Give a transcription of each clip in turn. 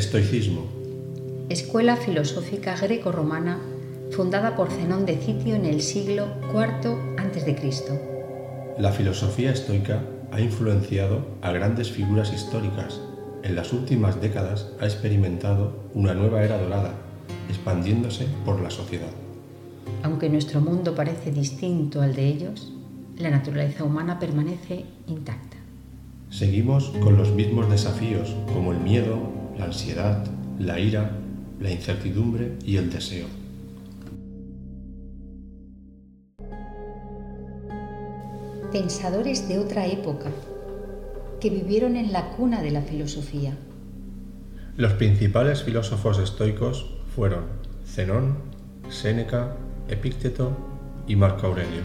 Estoicismo. Escuela filosófica greco-romana fundada por Zenón de Citio en el siglo IV a.C. La filosofía estoica ha influenciado a grandes figuras históricas. En las últimas décadas ha experimentado una nueva era dorada, expandiéndose por la sociedad. Aunque nuestro mundo parece distinto al de ellos, la naturaleza humana permanece intacta. Seguimos con los mismos desafíos como el miedo, la ansiedad, la ira, la incertidumbre y el deseo. Pensadores de otra época que vivieron en la cuna de la filosofía. Los principales filósofos estoicos fueron Zenón, Séneca, Epícteto y Marco Aurelio.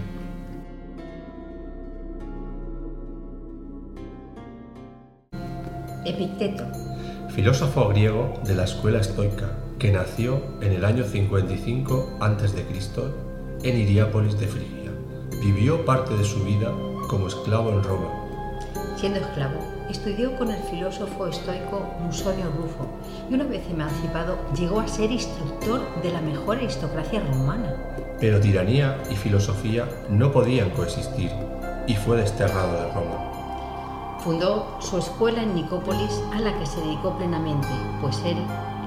Epicteto. Filósofo griego de la escuela estoica que nació en el año 55 a.C. en Iriápolis de Frigia. Vivió parte de su vida como esclavo en Roma. Siendo esclavo, estudió con el filósofo estoico Musonio Rufo y una vez emancipado llegó a ser instructor de la mejor aristocracia romana. Pero tiranía y filosofía no podían coexistir y fue desterrado de Roma. Fundó su escuela en Nicópolis a la que se dedicó plenamente, pues él,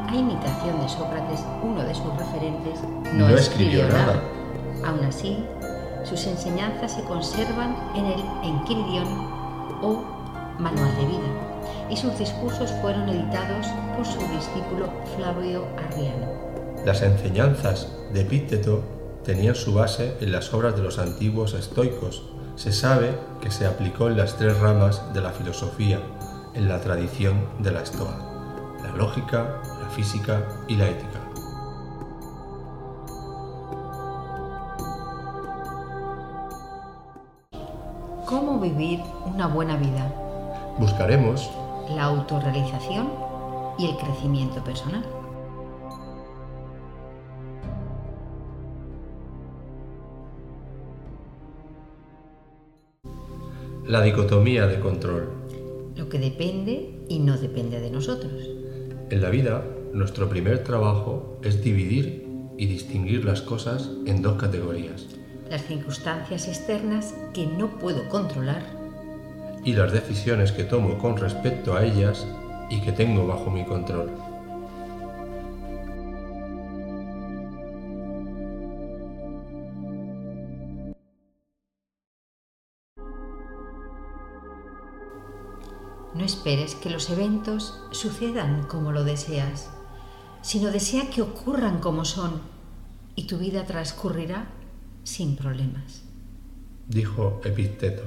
a imitación de Sócrates, uno de sus referentes, no, No escribió nada. Aún así, sus enseñanzas se conservan en el Enquiridion o Manual de Vida y sus discursos fueron editados por su discípulo Flavio Arriano. Las enseñanzas de Epícteto tenían su base en las obras de los antiguos estoicos. Se sabe que se aplicó en las tres ramas de la filosofía, en la tradición de la Estoa, la lógica, la física y la ética. ¿Cómo vivir una buena vida? Buscaremos La autorrealización y el crecimiento personal. La dicotomía de control. Lo que depende y no depende de nosotros. En la vida, nuestro primer trabajo es dividir y distinguir las cosas en dos categorías Las circunstancias externas que no puedo controlar y las decisiones que tomo con respecto a ellas y que tengo bajo mi control. Esperes que los eventos sucedan como lo deseas, sino desea que ocurran como son y tu vida transcurrirá sin problemas. Dijo Epicteto.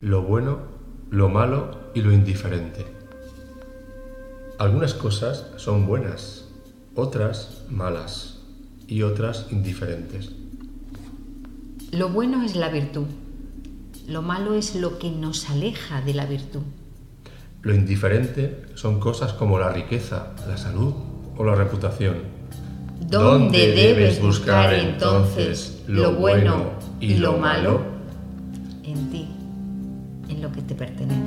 Lo bueno, lo malo y lo indiferente. Algunas cosas son buenas, otras malas y otras indiferentes. Lo bueno es la virtud, lo malo es lo que nos aleja de la virtud. Lo indiferente son cosas como la riqueza, la salud o la reputación. ¿Dónde debes buscar entonces lo bueno y lo malo? En ti, en lo que te pertenece.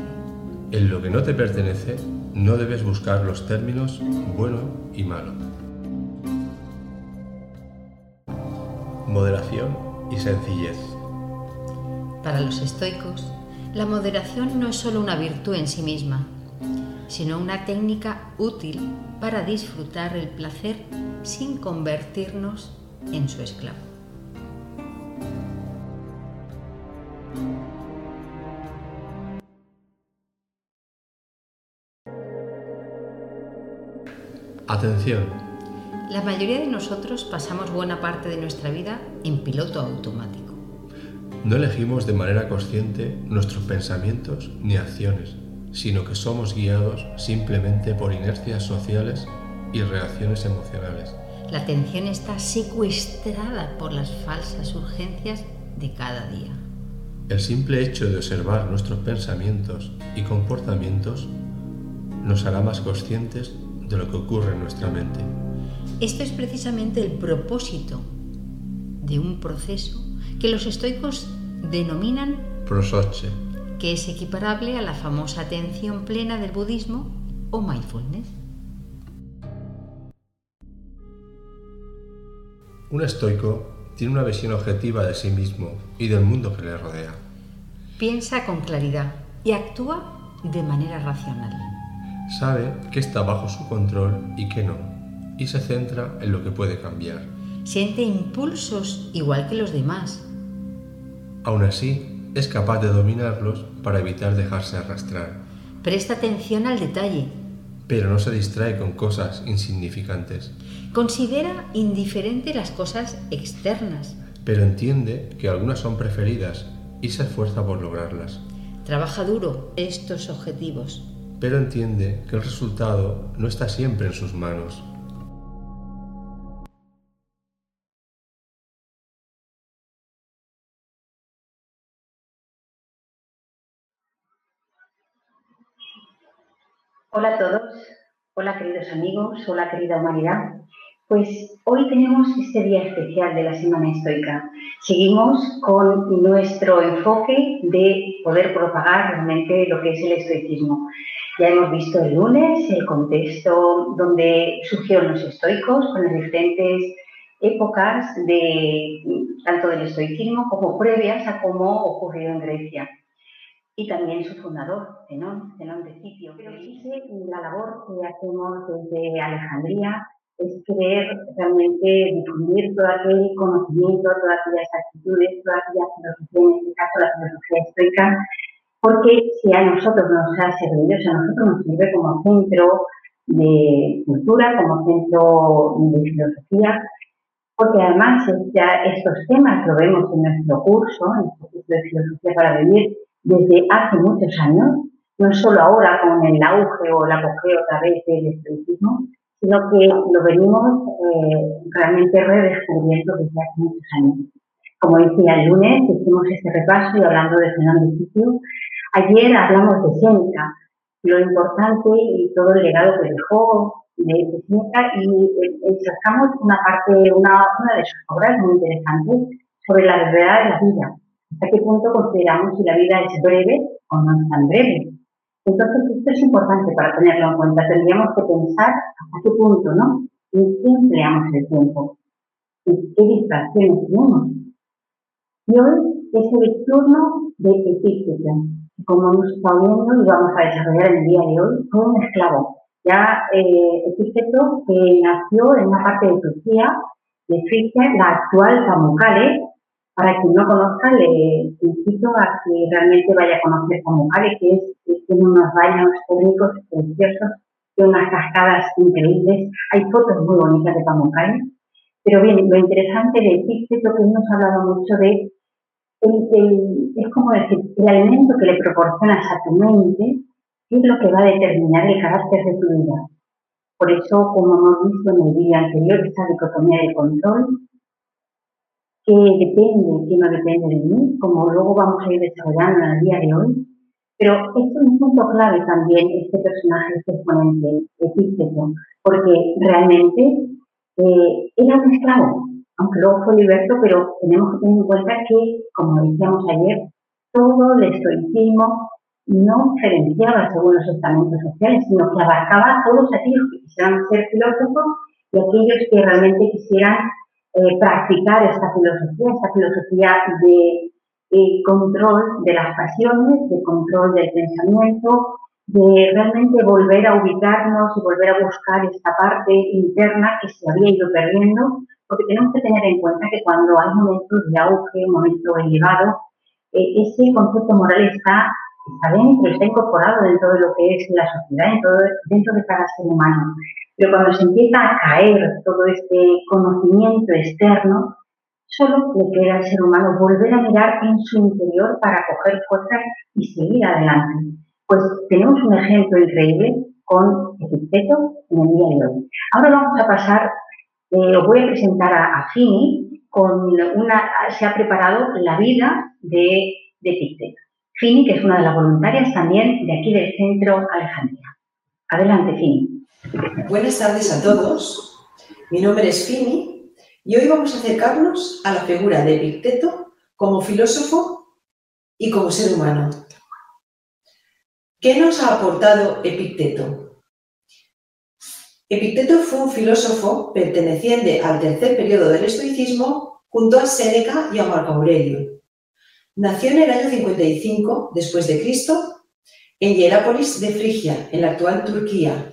En lo que no te pertenece, no debes buscar los términos bueno y malo. Moderación y sencillez. Para los estoicos, la moderación no es solo una virtud en sí misma, sino una técnica útil para disfrutar el placer sin convertirnos en su esclavo. Atención, La mayoría de nosotros pasamos buena parte de nuestra vida en piloto automático. no elegimos de manera consciente nuestros pensamientos ni acciones, sino que somos guiados simplemente por inercias sociales y reacciones emocionales. La atención está secuestrada por las falsas urgencias de cada día. El simple hecho de observar nuestros pensamientos y comportamientos nos hará más conscientes de lo que ocurre en nuestra mente. Esto es precisamente el propósito de un proceso que los estoicos denominan prosoche, que es equiparable a la famosa atención plena del budismo o mindfulness. Un estoico tiene una visión objetiva de sí mismo y del mundo que le rodea. Piensa con claridad y actúa de manera racional. Sabe que está bajo su control y que no, y se centra en lo que puede cambiar. Siente impulsos igual que los demás. Aún así, es capaz de dominarlos para evitar dejarse arrastrar. Presta atención al detalle. Pero no se distrae con cosas insignificantes. Considera indiferente las cosas externas. Pero entiende que algunas son preferidas y se esfuerza por lograrlas. Trabaja duro estos objetivos. Pero entiende que el resultado no está siempre en sus manos. Hola a todos, hola queridos amigos, hola querida humanidad. Pues hoy tenemos este día especial de la Semana Estoica. Seguimos con nuestro enfoque de poder propagar realmente lo que es el estoicismo. Ya hemos visto el lunes el contexto donde surgieron los estoicos con las diferentes épocas de tanto del estoicismo como previas a cómo ocurrió en Grecia y también su fundador, Zenón, Zenón de Sitio. Pero sí la labor que hacemos desde Alejandría es querer realmente difundir todo aquel conocimiento, todas aquellas actitudes, toda aquella filosofía, en este caso la filosofía estoica, porque si a nosotros nos ha servido, si a nosotros nos sirve como centro de cultura, como centro de filosofía, porque además ya estos temas lo vemos en nuestro curso, en nuestro curso de filosofía para vivir, desde hace muchos años, no solo ahora con el auge o la apogeo otra vez del estoicismo, sino que lo venimos eh, realmente redescubriendo desde hace muchos años. Como decía el lunes, hicimos este repaso y hablando de Fernando Sitio. Ayer hablamos de Seneca, lo importante y todo el legado que dejó de, de Seneca y eh, sacamos una parte, una, una de sus obras muy interesantes sobre la verdad de la vida hasta qué punto consideramos si la vida es breve o no es tan breve. Entonces, esto es importante para tenerlo en cuenta. Tendríamos que pensar hasta qué punto, ¿no? ¿En qué empleamos el tiempo? ¿En qué distracciones tenemos? Y hoy es el turno de Epícteto, como hemos estado viendo y vamos a desarrollar el día de hoy, fue un esclavo. Ya eh, que nació en una parte de Turquía, de Frigia, la actual Pamukkale, para quien no conozca, le invito a que realmente vaya a conocer Pamukkale, que es, que tiene unos baños térmicos preciosos, tiene unas cascadas increíbles. Hay fotos muy bonitas de Pamukkale. Pero bien, lo interesante de Epicteto que hemos hablado mucho de, el, es como decir, el alimento que le proporcionas a tu mente es lo que va a determinar el carácter de tu vida. Por eso, como hemos visto en el día anterior, esta dicotomía del control, que depende, que no depende de mí, como luego vamos a ir desarrollando en el día de hoy. Pero esto es un punto clave también, este personaje, este exponente, Epícteto, porque realmente eh, era un esclavo, aunque luego fue liberto, pero tenemos que tener en cuenta que, como decíamos ayer, todo el estoicismo no diferenciaba según los estamentos sociales, sino que abarcaba a todos aquellos que quisieran ser filósofos y aquellos que realmente quisieran eh, practicar esta filosofía, esta filosofía de eh, control de las pasiones, de control del pensamiento, de realmente volver a ubicarnos y volver a buscar esta parte interna que se había ido perdiendo, porque tenemos que tener en cuenta que cuando hay momentos de auge, un momento elevado, eh, ese concepto moral está, dentro, está incorporado dentro de lo que es la sociedad, dentro de cada ser humano. Pero cuando se empieza a caer todo este conocimiento externo, solo le queda al ser humano volver a mirar en su interior para coger fuerza y seguir adelante. Pues tenemos un ejemplo increíble con Epicteto en el día de hoy. Ahora vamos a pasar, eh, os voy a presentar a, Fini con una, se ha preparado la vida de, de Epicteto. Fini, que es una de las voluntarias también de aquí del centro Alejandría. Adelante, Fini. Buenas tardes a todos. Mi nombre es Fini y hoy vamos a acercarnos a la figura de Epicteto como filósofo y como ser humano. ¿Qué nos ha aportado Epicteto? Epicteto fue un filósofo perteneciente al tercer periodo del estoicismo junto a Séneca y a Marco Aurelio. Nació en el año 55 después de Cristo en Hierápolis de Frigia, en la actual Turquía.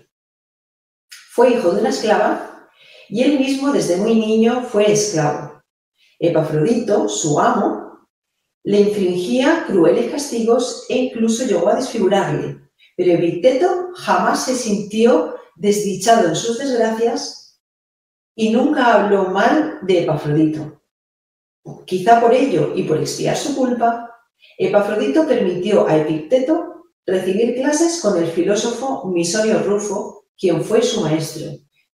Fue hijo de una esclava y él mismo desde muy niño fue esclavo. Epafrodito, su amo, le infringía crueles castigos e incluso llegó a desfigurarle. Pero Epicteto jamás se sintió desdichado en sus desgracias y nunca habló mal de Epafrodito. Quizá por ello y por expiar su culpa, Epafrodito permitió a Epicteto recibir clases con el filósofo Misonio Rufo, quien fue su maestro,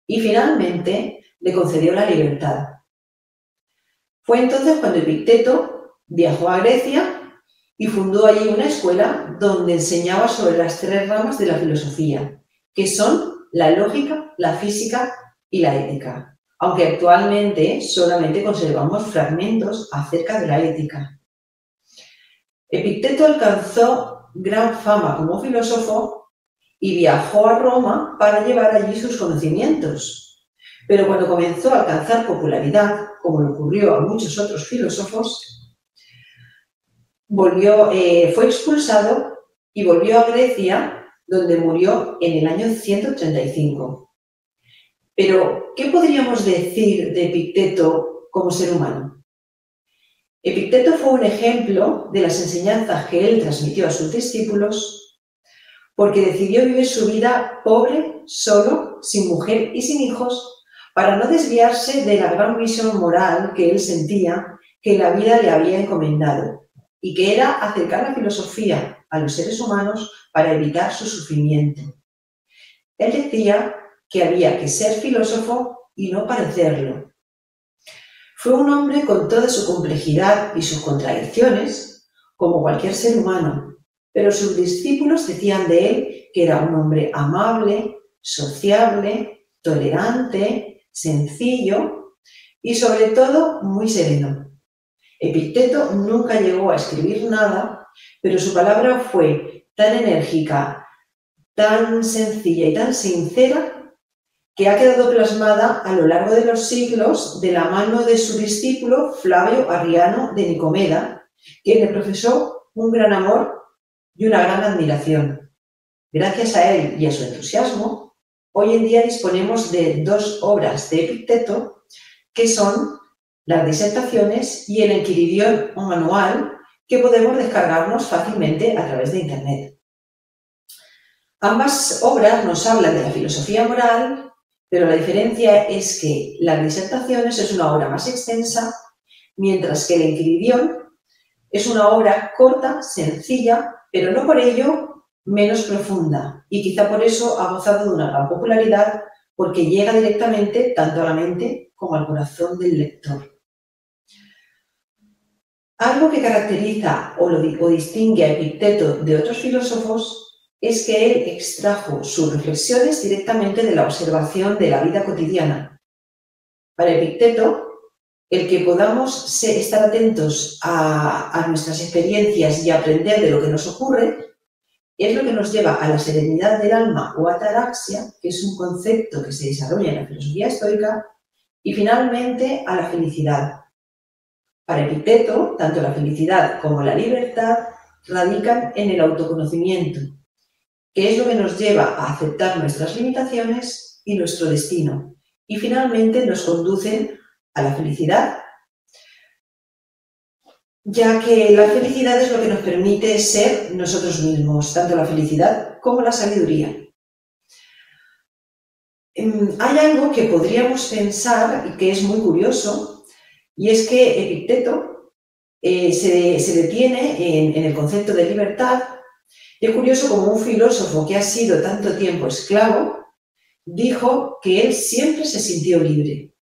y finalmente le concedió la libertad. Fue entonces cuando Epicteto Viajó a Grecia y fundó allí una escuela donde enseñaba sobre las tres ramas de la filosofía, que son la lógica, la física y la ética, aunque actualmente solamente conservamos fragmentos acerca de la ética. Epicteto alcanzó gran fama como filósofo y viajó a Roma para llevar allí sus conocimientos. Pero cuando comenzó a alcanzar popularidad, como le ocurrió a muchos otros filósofos, volvió, eh, fue expulsado y volvió a Grecia, donde murió en el año 135. Pero, ¿qué podríamos decir de Epicteto como ser humano? Epicteto fue un ejemplo de las enseñanzas que él transmitió a sus discípulos porque decidió vivir su vida pobre, solo, sin mujer y sin hijos, para no desviarse de la gran misión moral que él sentía que la vida le había encomendado y que era acercar la filosofía a los seres humanos para evitar su sufrimiento. Él decía que había que ser filósofo y no parecerlo. Fue un hombre con toda su complejidad y sus contradicciones, como cualquier ser humano, pero sus discípulos decían de él que era un hombre amable, sociable, tolerante, sencillo y sobre todo muy sereno. Epicteto nunca llegó a escribir nada, pero su palabra fue tan enérgica, tan sencilla y tan sincera que ha quedado plasmada a lo largo de los siglos de la mano de su discípulo Flavio Arriano de Nicomeda, quien le profesó un gran amor y una gran admiración. Gracias a él y a su entusiasmo, hoy en día disponemos de dos obras de Epicteto que son las disertaciones y el Enquiridión o manual que podemos descargarnos fácilmente a través de Internet. Ambas obras nos hablan de la filosofía moral, pero la diferencia es que las disertaciones es una obra más extensa, mientras que el Enquiridión es una obra corta, sencilla, pero no por ello menos profunda, y quizá por eso ha gozado de una gran popularidad porque llega directamente tanto a la mente como al corazón del lector. Algo que caracteriza o, lo, distingue a Epicteto de otros filósofos es que él extrajo sus reflexiones directamente de la observación de la vida cotidiana. Para Epicteto, el que podamos estar atentos a, nuestras experiencias y aprender de lo que nos ocurre es lo que nos lleva a la serenidad del alma o ataraxia, que es un concepto que se desarrolla en la filosofía estoica, y finalmente a la felicidad, para Epicteto, tanto la felicidad como la libertad radican en el autoconocimiento, que es lo que nos lleva a aceptar nuestras limitaciones y nuestro destino, y finalmente nos conducen a la felicidad, ya que la felicidad es lo que nos permite ser nosotros mismos, tanto la felicidad como la sabiduría. Em, hay algo que podríamos pensar y que es muy curioso, y es que Epicteto eh, se, detiene en, el concepto de libertad. Y es curioso como un filósofo que ha sido tanto tiempo esclavo dijo que él siempre se sintió libre.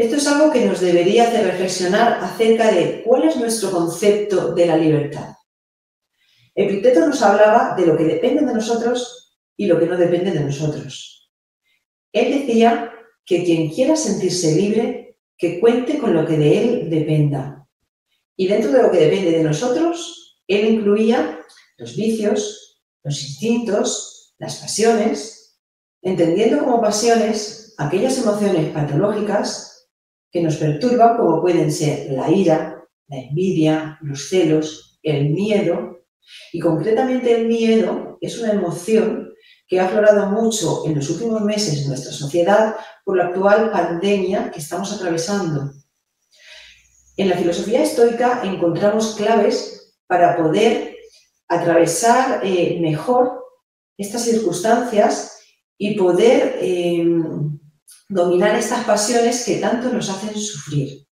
Esto es algo que nos debería hacer reflexionar acerca de cuál es nuestro concepto de la libertad. Epicteto nos hablaba de lo que depende de nosotros y lo que no depende de nosotros. Él decía que quien quiera sentirse libre que cuente con lo que de él dependa. Y dentro de lo que depende de nosotros, él incluía los vicios, los instintos, las pasiones, entendiendo como pasiones aquellas emociones patológicas que nos perturban, como pueden ser la ira, la envidia, los celos, el miedo. Y concretamente el miedo es una emoción que ha aflorado mucho en los últimos meses en nuestra sociedad por la actual pandemia que estamos atravesando. En la filosofía estoica encontramos claves para poder atravesar eh, mejor estas circunstancias y poder eh, dominar estas pasiones que tanto nos hacen sufrir.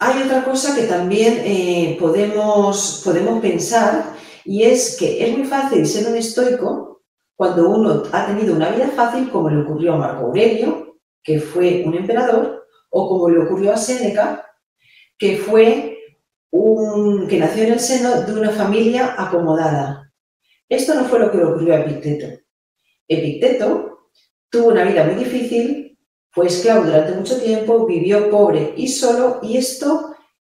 Hay otra cosa que también eh, podemos, podemos pensar y es que es muy fácil ser un estoico cuando uno ha tenido una vida fácil, como le ocurrió a Marco Aurelio, que fue un emperador, o como le ocurrió a Séneca, que fue un, que nació en el seno de una familia acomodada. Esto no fue lo que le ocurrió a Epicteto. Epicteto tuvo una vida muy difícil, fue esclavo durante mucho tiempo, vivió pobre y solo, y esto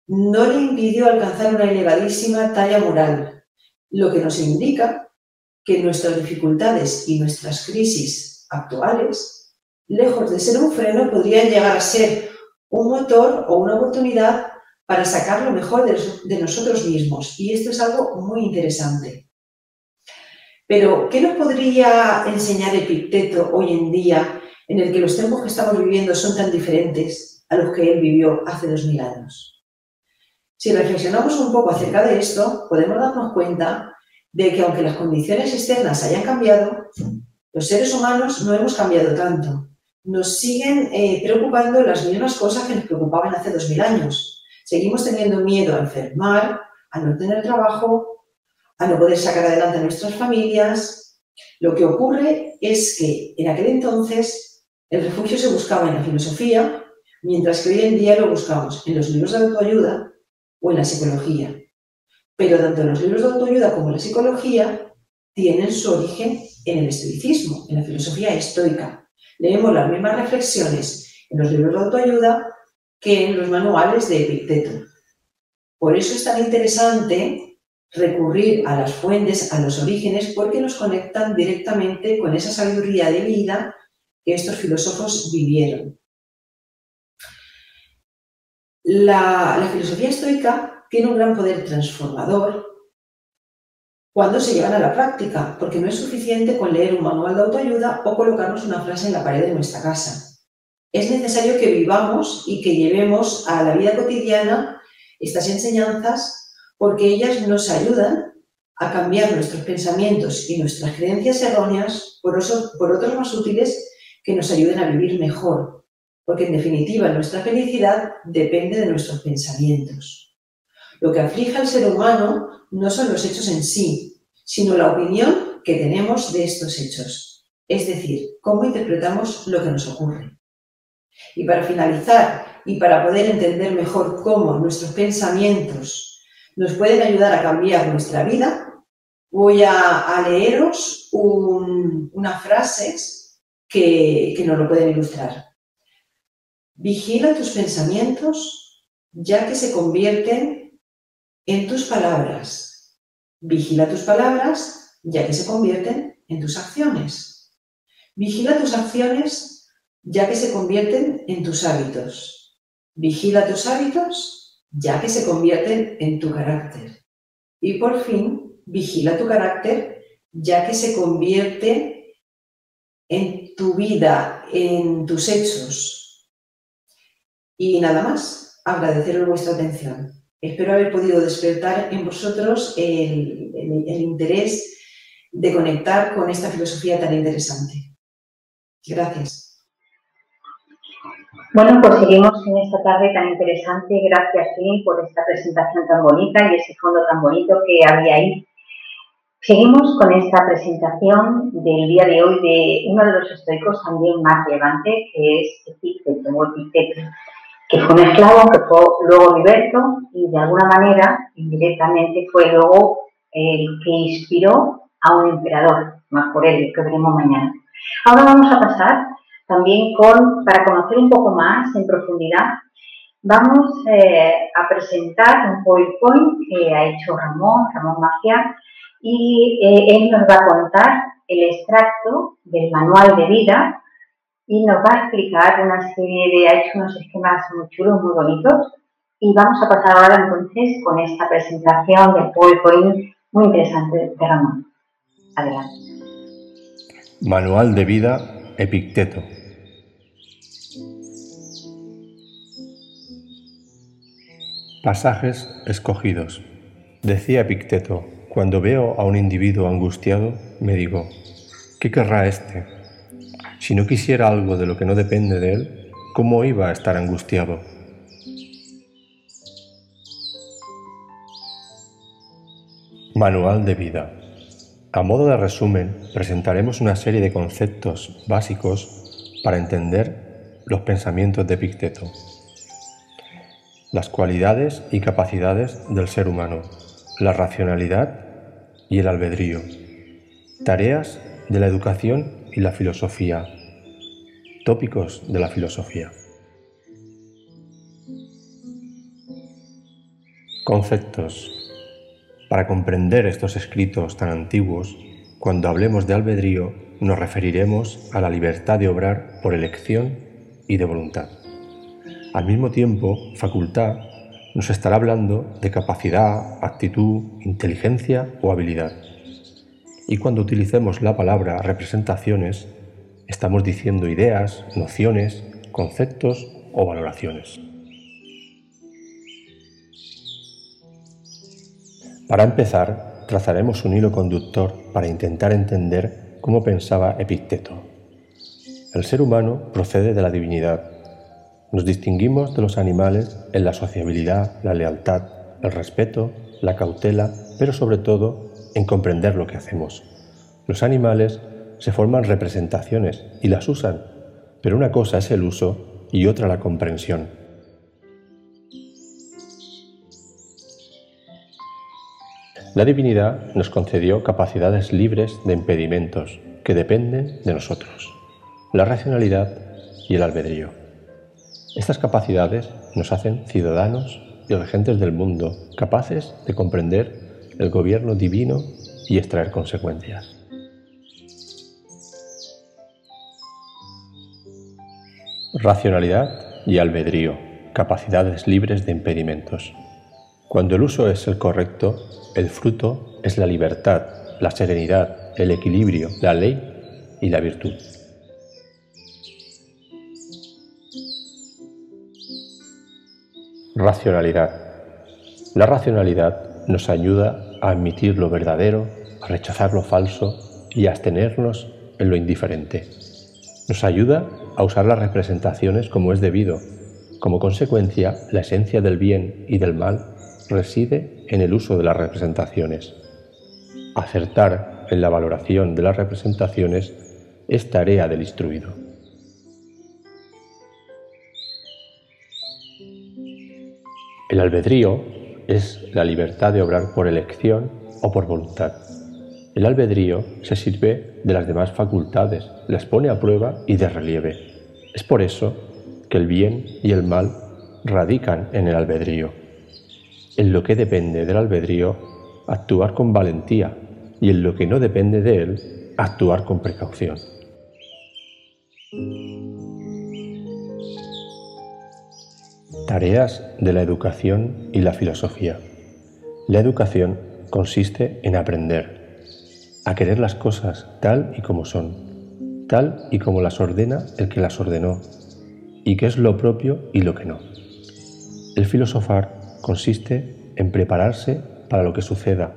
no le impidió alcanzar una elevadísima talla moral, lo que nos indica que nuestras dificultades y nuestras crisis actuales, lejos de ser un freno, podrían llegar a ser un motor o una oportunidad para sacar lo mejor de, nosotros mismos. Y esto es algo muy interesante. Pero, ¿qué nos podría enseñar Epicteto hoy en día en el que los tiempos que estamos viviendo son tan diferentes a los que él vivió hace dos mil años? Si reflexionamos un poco acerca de esto, podemos darnos cuenta de que aunque las condiciones externas hayan cambiado, los seres humanos no hemos cambiado tanto. Nos siguen eh, preocupando las mismas cosas que nos preocupaban hace dos mil años. Seguimos teniendo miedo a enfermar, a no tener trabajo, a no poder sacar adelante a nuestras familias. Lo que ocurre es que en aquel entonces el refugio se buscaba en la filosofía, mientras que hoy en día lo buscamos en los libros de autoayuda o en la psicología. Pero tanto los libros de autoayuda como la psicología tienen su origen en el estoicismo, en la filosofía estoica. Leemos las mismas reflexiones en los libros de autoayuda que en los manuales de Epicteto. Por eso es tan interesante recurrir a las fuentes, a los orígenes, porque nos conectan directamente con esa sabiduría de vida que estos filósofos vivieron. La, filosofía estoica tiene un gran poder transformador cuando se llevan a la práctica, porque no es suficiente con leer un manual de autoayuda o colocarnos una frase en la pared de nuestra casa. Es necesario que vivamos y que llevemos a la vida cotidiana estas enseñanzas porque ellas nos ayudan a cambiar nuestros pensamientos y nuestras creencias erróneas por, otros más útiles que nos ayuden a vivir mejor, porque en definitiva nuestra felicidad depende de nuestros pensamientos. Lo que aflige al ser humano no son los hechos en sí, sino la opinión que tenemos de estos hechos, es decir, cómo interpretamos lo que nos ocurre. Y para finalizar, y para poder entender mejor cómo nuestros pensamientos nos pueden ayudar a cambiar nuestra vida, voy a, leeros unas frases que, que nos lo pueden ilustrar. Vigila tus pensamientos ya que se convierten en tus palabras. Vigila tus palabras ya que se convierten en tus acciones. Vigila tus acciones ya que se convierten en tus hábitos. Vigila tus hábitos ya que se convierten en tu carácter. Y por fin, vigila tu carácter, ya que se convierte en tu vida, en tus hechos. Y nada más, agradeceros vuestra atención. Espero haber podido despertar en vosotros el, el interés de conectar con esta filosofía tan interesante. Gracias. Bueno, pues seguimos en esta tarde tan interesante. Gracias, Lynn, por esta presentación tan bonita y ese fondo tan bonito que había ahí. Seguimos con esta presentación del día de hoy de uno de los estoicos también más relevante, que es Epicteto, Epicteto, que fue un esclavo, que fue luego liberto y de alguna manera, indirectamente, fue luego el que inspiró a un emperador, más por él, que veremos mañana. Ahora vamos a pasar también con, para conocer un poco más en profundidad vamos eh, a presentar un PowerPoint que ha hecho Ramón, Ramón Maciá, y eh, él nos va a contar el extracto del manual de vida y nos va a explicar una serie de, ha hecho unos esquemas muy chulos, muy bonitos, y vamos a pasar ahora entonces con esta presentación del PowerPoint muy interesante de Ramón. Adelante. Manual de vida Epicteto. Pasajes escogidos. Decía Epicteto, cuando veo a un individuo angustiado, me digo, ¿qué querrá éste? Si no quisiera algo de lo que no depende de él, ¿cómo iba a estar angustiado? Manual de vida. A modo de resumen, presentaremos una serie de conceptos básicos para entender los pensamientos de Epicteto las cualidades y capacidades del ser humano, la racionalidad y el albedrío, tareas de la educación y la filosofía, tópicos de la filosofía. Conceptos. Para comprender estos escritos tan antiguos, cuando hablemos de albedrío nos referiremos a la libertad de obrar por elección y de voluntad. Al mismo tiempo, facultad nos estará hablando de capacidad, actitud, inteligencia o habilidad. Y cuando utilicemos la palabra representaciones, estamos diciendo ideas, nociones, conceptos o valoraciones. Para empezar, trazaremos un hilo conductor para intentar entender cómo pensaba Epicteto. El ser humano procede de la divinidad nos distinguimos de los animales en la sociabilidad, la lealtad, el respeto, la cautela, pero sobre todo en comprender lo que hacemos. Los animales se forman representaciones y las usan, pero una cosa es el uso y otra la comprensión. La divinidad nos concedió capacidades libres de impedimentos que dependen de nosotros, la racionalidad y el albedrío. Estas capacidades nos hacen ciudadanos y regentes del mundo, capaces de comprender el gobierno divino y extraer consecuencias. Racionalidad y albedrío, capacidades libres de impedimentos. Cuando el uso es el correcto, el fruto es la libertad, la serenidad, el equilibrio, la ley y la virtud. Racionalidad. La racionalidad nos ayuda a admitir lo verdadero, a rechazar lo falso y a abstenernos en lo indiferente. Nos ayuda a usar las representaciones como es debido. Como consecuencia, la esencia del bien y del mal reside en el uso de las representaciones. Acertar en la valoración de las representaciones es tarea del instruido. El albedrío es la libertad de obrar por elección o por voluntad. El albedrío se sirve de las demás facultades, las pone a prueba y de relieve. Es por eso que el bien y el mal radican en el albedrío. En lo que depende del albedrío, actuar con valentía y en lo que no depende de él, actuar con precaución. Tareas de la educación y la filosofía. La educación consiste en aprender, a querer las cosas tal y como son, tal y como las ordena el que las ordenó, y qué es lo propio y lo que no. El filosofar consiste en prepararse para lo que suceda,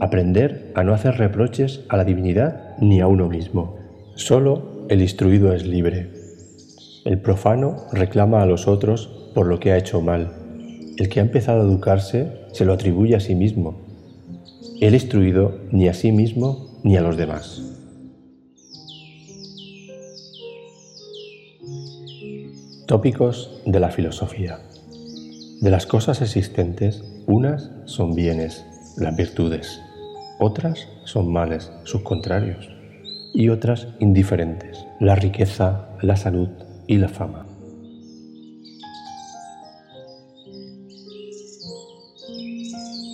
aprender a no hacer reproches a la divinidad ni a uno mismo. Solo el instruido es libre el profano reclama a los otros por lo que ha hecho mal. El que ha empezado a educarse se lo atribuye a sí mismo. El instruido ni a sí mismo ni a los demás. Tópicos de la filosofía. De las cosas existentes, unas son bienes, las virtudes, otras son males, sus contrarios, y otras indiferentes, la riqueza, la salud y la fama.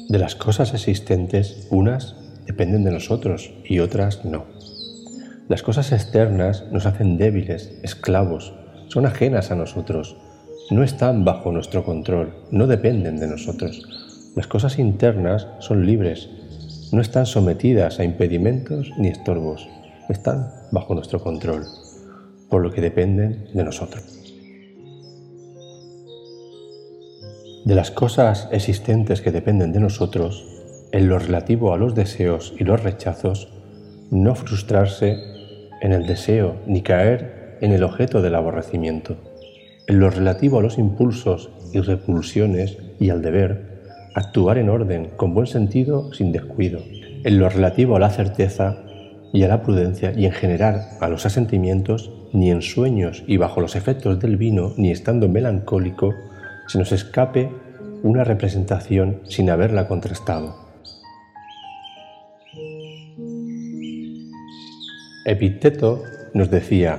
De las cosas existentes, unas dependen de nosotros y otras no. Las cosas externas nos hacen débiles, esclavos, son ajenas a nosotros no están bajo nuestro control, no dependen de nosotros. Las cosas internas son libres, no están sometidas a impedimentos ni estorbos, están bajo nuestro control, por lo que dependen de nosotros. De las cosas existentes que dependen de nosotros, en lo relativo a los deseos y los rechazos, no frustrarse en el deseo ni caer en el objeto del aborrecimiento. En lo relativo a los impulsos y repulsiones y al deber, actuar en orden, con buen sentido, sin descuido. En lo relativo a la certeza y a la prudencia y en general a los asentimientos, ni en sueños y bajo los efectos del vino, ni estando melancólico, se nos escape una representación sin haberla contrastado. Epicteto nos decía,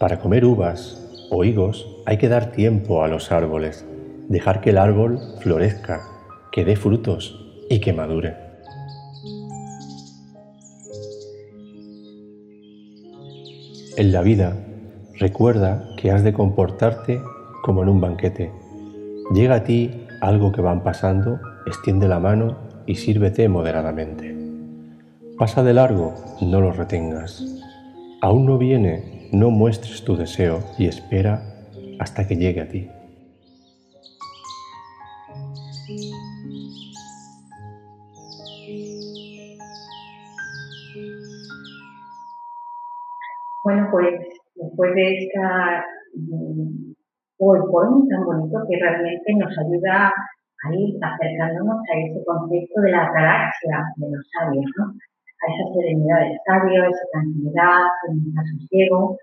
para comer uvas o higos hay que dar tiempo a los árboles, dejar que el árbol florezca, que dé frutos y que madure. En la vida, recuerda que has de comportarte como en un banquete. Llega a ti algo que van pasando, extiende la mano y sírvete moderadamente. Pasa de largo, no lo retengas. Aún no viene, no muestres tu deseo y espera hasta que llegue a ti. Bueno, pues después de esta mm, PowerPoint tan bonito que realmente nos ayuda a ir acercándonos a ese concepto de la galaxia de los sabios, ¿no? A esa serenidad del sabio, esa tranquilidad, ese sosiego,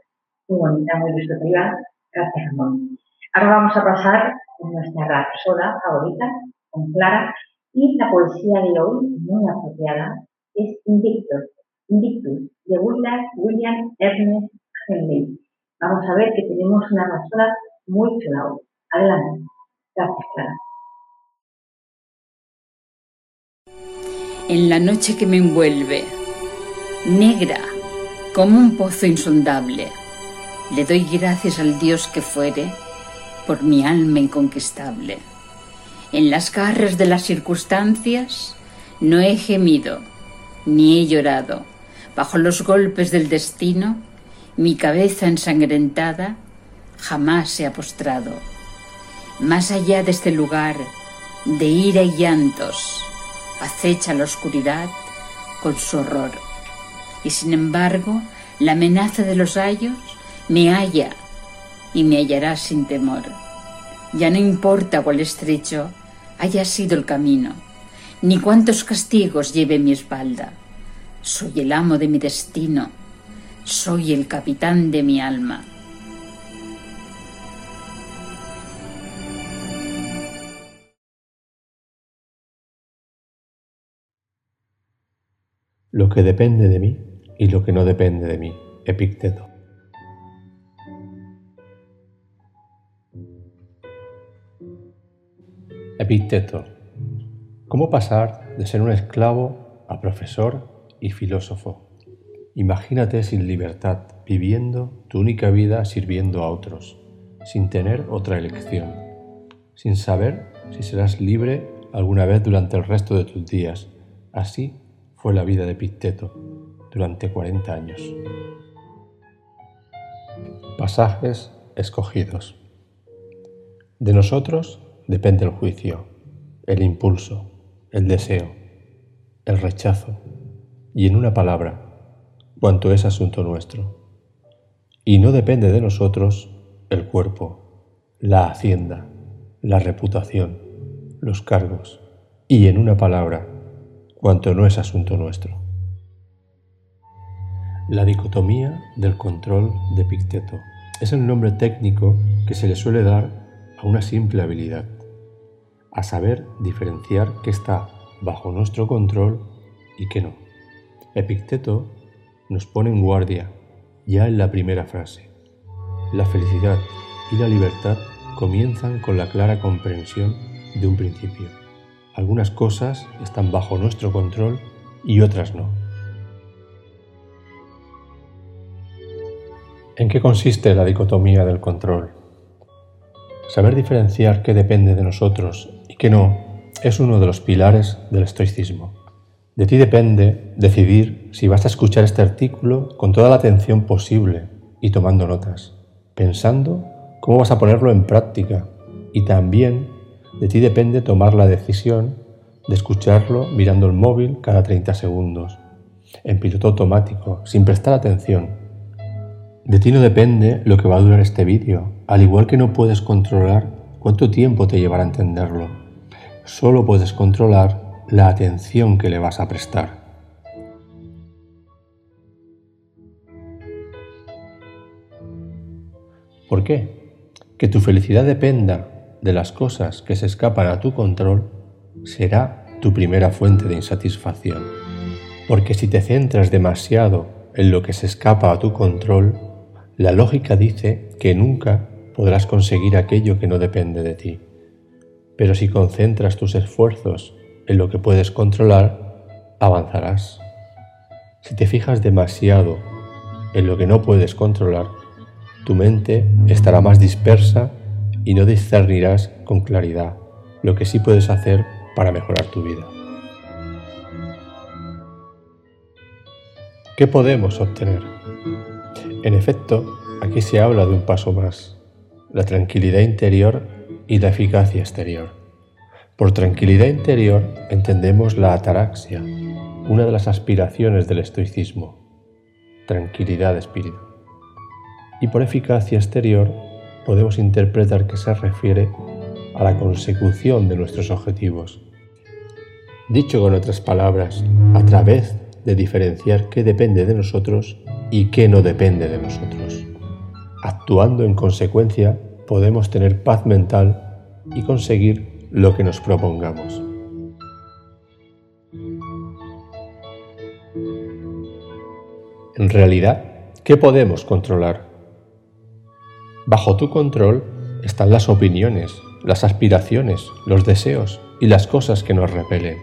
muy bonita, muy ilustrativa. Gracias, Ramón. Ahora vamos a pasar a nuestra rapsoda favorita, con Clara, y la poesía de hoy, muy apropiada, es Invictus, Invictus de William Ernest Henley. Vamos a ver que tenemos una rapsoda muy chula. Adelante. Gracias, Clara. En la noche que me envuelve, negra como un pozo insondable, le doy gracias al Dios que fuere por mi alma inconquistable. En las garras de las circunstancias no he gemido, ni he llorado. Bajo los golpes del destino, mi cabeza ensangrentada jamás se ha postrado. Más allá de este lugar de ira y llantos, acecha la oscuridad con su horror. Y sin embargo, la amenaza de los ayos me halla y me hallará sin temor. Ya no importa cuál estrecho haya sido el camino, ni cuántos castigos lleve mi espalda. Soy el amo de mi destino, soy el capitán de mi alma. Lo que depende de mí y lo que no depende de mí. Epicteto. Epicteto. ¿Cómo pasar de ser un esclavo a profesor y filósofo? Imagínate sin libertad, viviendo tu única vida sirviendo a otros, sin tener otra elección, sin saber si serás libre alguna vez durante el resto de tus días. Así fue la vida de Epicteto durante 40 años. Pasajes escogidos. De nosotros depende el juicio, el impulso, el deseo, el rechazo y en una palabra, cuanto es asunto nuestro. Y no depende de nosotros el cuerpo, la hacienda, la reputación, los cargos y en una palabra, cuanto no es asunto nuestro. La dicotomía del control de Picteto es el nombre técnico que se le suele dar a una simple habilidad a saber diferenciar qué está bajo nuestro control y qué no. Epicteto nos pone en guardia ya en la primera frase. La felicidad y la libertad comienzan con la clara comprensión de un principio. algunas cosas están bajo nuestro control y otras no. ¿En qué consiste la dicotomía del control? Saber diferenciar qué depende de nosotros y qué no es uno de los pilares del estoicismo. De ti depende decidir si vas a escuchar este artículo con toda la atención posible y tomando notas, pensando cómo vas a ponerlo en práctica y también de ti depende tomar la decisión de escucharlo mirando el móvil cada 30 segundos, en piloto automático, sin prestar atención de ti no depende lo que va a durar este vídeo, al igual que no puedes controlar cuánto tiempo te llevará a entenderlo. Solo puedes controlar la atención que le vas a prestar. ¿Por qué? Que tu felicidad dependa de las cosas que se escapan a tu control será tu primera fuente de insatisfacción. Porque si te centras demasiado en lo que se escapa a tu control, la lógica dice que nunca podrás conseguir aquello que no depende de ti. Pero si concentras tus esfuerzos en lo que puedes controlar, avanzarás. Si te fijas demasiado en lo que no puedes controlar, tu mente estará más dispersa y no discernirás con claridad lo que sí puedes hacer para mejorar tu vida. ¿Qué podemos obtener? En efecto, aquí se habla de un paso más, la tranquilidad interior y la eficacia exterior. Por tranquilidad interior entendemos la ataraxia, una de las aspiraciones del estoicismo, tranquilidad de espíritu. Y por eficacia exterior podemos interpretar que se refiere a la consecución de nuestros objetivos. Dicho con otras palabras, a través de diferenciar qué depende de nosotros y qué no depende de nosotros. Actuando en consecuencia, podemos tener paz mental y conseguir lo que nos propongamos. En realidad, ¿qué podemos controlar? Bajo tu control están las opiniones, las aspiraciones, los deseos y las cosas que nos repelen.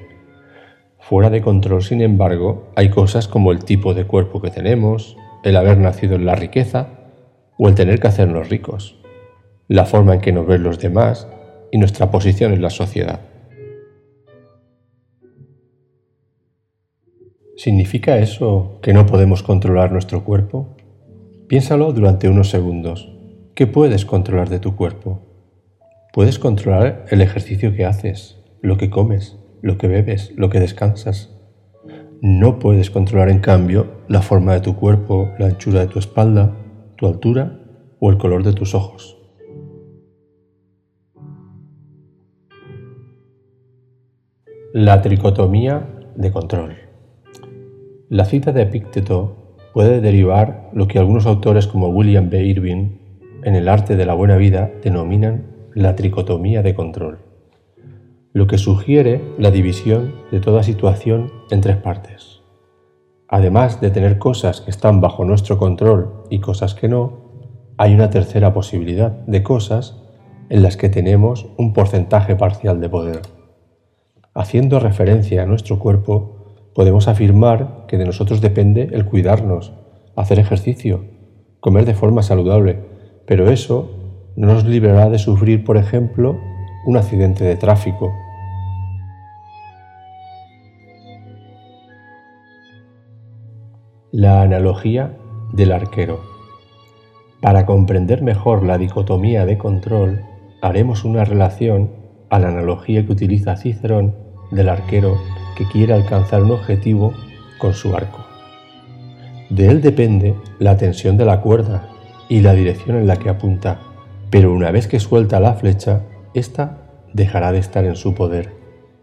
Fuera de control, sin embargo, hay cosas como el tipo de cuerpo que tenemos, el haber nacido en la riqueza o el tener que hacernos ricos, la forma en que nos ven los demás y nuestra posición en la sociedad. ¿Significa eso que no podemos controlar nuestro cuerpo? Piénsalo durante unos segundos. ¿Qué puedes controlar de tu cuerpo? Puedes controlar el ejercicio que haces, lo que comes, lo que bebes, lo que descansas. No puedes controlar en cambio la forma de tu cuerpo, la anchura de tu espalda, tu altura o el color de tus ojos. La tricotomía de control. La cita de Epicteto puede derivar lo que algunos autores como William B. Irving en el arte de la buena vida denominan la tricotomía de control lo que sugiere la división de toda situación en tres partes. Además de tener cosas que están bajo nuestro control y cosas que no, hay una tercera posibilidad de cosas en las que tenemos un porcentaje parcial de poder. Haciendo referencia a nuestro cuerpo, podemos afirmar que de nosotros depende el cuidarnos, hacer ejercicio, comer de forma saludable, pero eso no nos librará de sufrir, por ejemplo, un accidente de tráfico La analogía del arquero. Para comprender mejor la dicotomía de control, haremos una relación a la analogía que utiliza Cicerón del arquero que quiere alcanzar un objetivo con su arco. De él depende la tensión de la cuerda y la dirección en la que apunta, pero una vez que suelta la flecha, ésta dejará de estar en su poder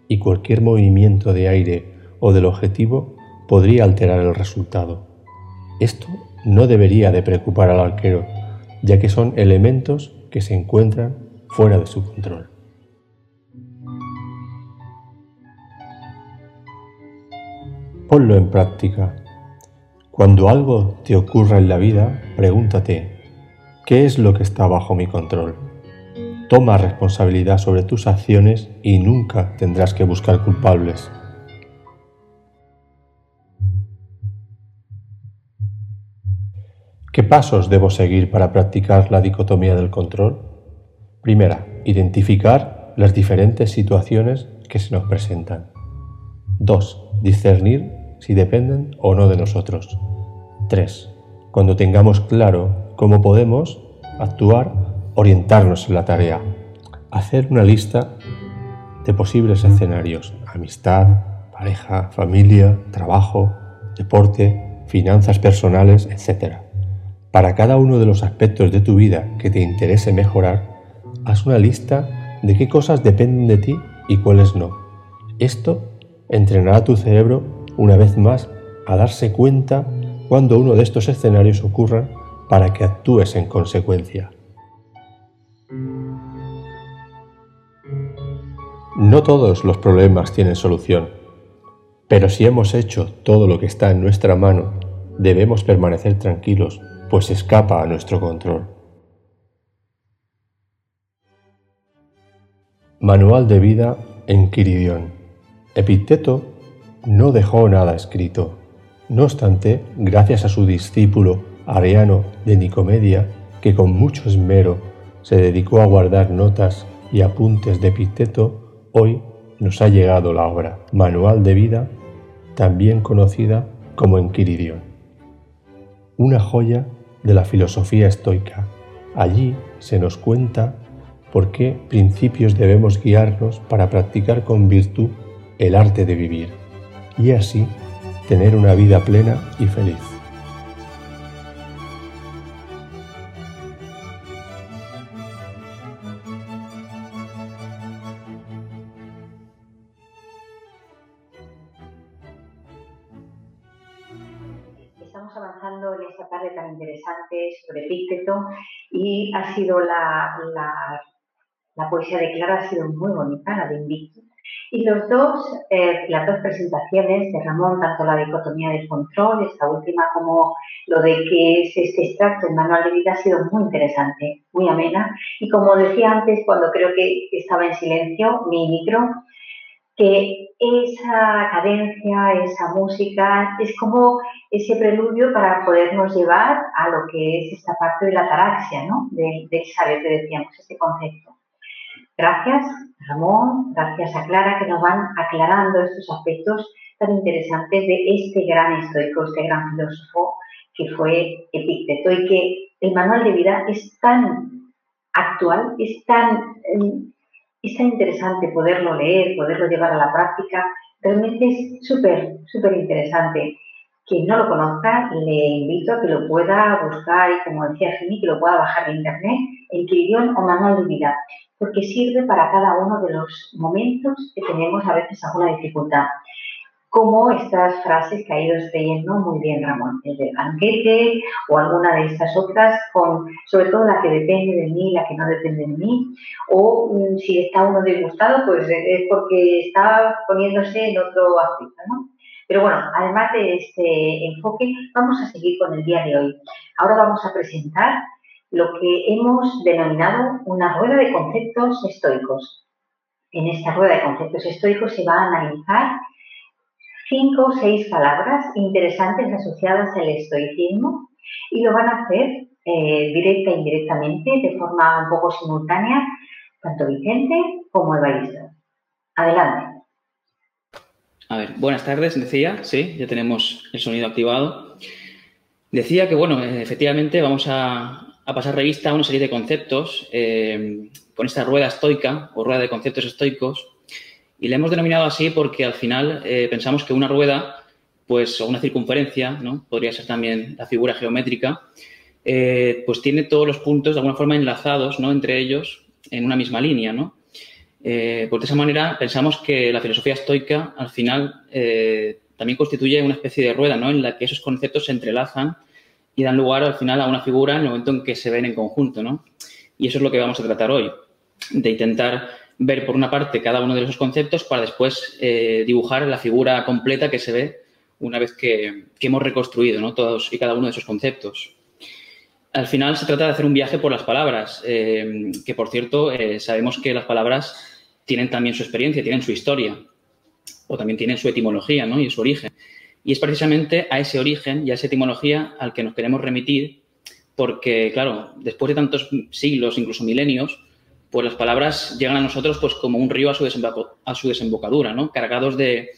y cualquier movimiento de aire o del objetivo podría alterar el resultado. Esto no debería de preocupar al arquero, ya que son elementos que se encuentran fuera de su control. Ponlo en práctica. Cuando algo te ocurra en la vida, pregúntate, ¿qué es lo que está bajo mi control? toma responsabilidad sobre tus acciones y nunca tendrás que buscar culpables. ¿Qué pasos debo seguir para practicar la dicotomía del control? Primera, identificar las diferentes situaciones que se nos presentan. 2. Discernir si dependen o no de nosotros. 3. Cuando tengamos claro cómo podemos actuar, orientarnos en la tarea. Hacer una lista de posibles escenarios. Amistad, pareja, familia, trabajo, deporte, finanzas personales, etc. Para cada uno de los aspectos de tu vida que te interese mejorar, haz una lista de qué cosas dependen de ti y cuáles no. Esto entrenará tu cerebro una vez más a darse cuenta cuando uno de estos escenarios ocurra para que actúes en consecuencia. No todos los problemas tienen solución, pero si hemos hecho todo lo que está en nuestra mano, debemos permanecer tranquilos pues escapa a nuestro control. Manual de vida en Quiridión. Epicteto no dejó nada escrito. No obstante, gracias a su discípulo Ariano de Nicomedia, que con mucho esmero se dedicó a guardar notas y apuntes de Epicteto, hoy nos ha llegado la obra Manual de vida, también conocida como Enquiridión. Una joya de la filosofía estoica. Allí se nos cuenta por qué principios debemos guiarnos para practicar con virtud el arte de vivir y así tener una vida plena y feliz. sobre Epícteto y ha sido la, la, poesía de Clara ha sido muy bonita, la de Invicto. Y los dos, eh, las dos presentaciones de Ramón, tanto la dicotomía del control, esta última, como lo de que es este extracto en manual de vida, ha sido muy interesante, muy amena. Y como decía antes, cuando creo que estaba en silencio, mi micro, que esa cadencia, esa música, es como ese preludio para podernos llevar a lo que es esta parte de la taraxia, ¿no? Del, saber que decíamos, este concepto. Gracias, Ramón, gracias a Clara, que nos van aclarando estos aspectos tan interesantes de este gran estoico, este gran filósofo que fue Epicteto y que el manual de vida es tan actual, es tan em, es tan interesante poderlo leer, poderlo llevar a la práctica. Realmente es súper, súper interesante. Quien no lo conozca, le invito a que lo pueda buscar y, como decía Jimmy, que lo pueda bajar de internet, en idioma o manual de vida, porque sirve para cada uno de los momentos que tenemos a veces alguna dificultad como estas frases que ha ido leyendo muy bien Ramón, el banquete o alguna de estas otras, con sobre todo la que depende de mí, la que no depende de mí, o si está uno disgustado, pues es porque está poniéndose en otro aspecto, ¿no? Pero bueno, además de este enfoque, vamos a seguir con el día de hoy. Ahora vamos a presentar lo que hemos denominado una rueda de conceptos estoicos. En esta rueda de conceptos estoicos se va a analizar cinco o seis palabras interesantes asociadas al estoicismo y lo van a hacer eh, directa e indirectamente, de forma un poco simultánea, tanto Vicente como Evaristo. Adelante. A ver, buenas tardes, decía, sí, ya tenemos el sonido activado. Decía que, bueno, efectivamente vamos a, pasar revista a una serie de conceptos eh, con esta rueda estoica o rueda de conceptos estoicos y le hemos denominado así porque al final eh, pensamos que una rueda, pues, o una circunferencia, ¿no? Podría ser también la figura geométrica, eh, pues tiene todos los puntos de alguna forma enlazados, ¿no? Entre ellos en una misma línea, ¿no? Pues de esa manera pensamos que la filosofía estoica al final también constituye una especie de rueda, ¿no? En la que esos conceptos se entrelazan y dan lugar al final a una figura en el momento en que se ven en conjunto, ¿no? Y eso es lo que vamos a tratar hoy, de intentar ver por una parte cada uno de esos conceptos para después eh, dibujar la figura completa que se ve una vez que, hemos reconstruido ¿no? todos y cada uno de esos conceptos. al final se trata de hacer un viaje por las palabras, eh, que por cierto eh, sabemos que las palabras tienen también su experiencia, tienen su historia, o también tienen su etimología ¿no? y su origen. Y es precisamente a ese origen y a esa etimología al que nos queremos remitir, porque, claro, después de tantos siglos, incluso milenios, pues las palabras llegan a nosotros pues como un río a su, a su desembocadura, ¿no? cargados de,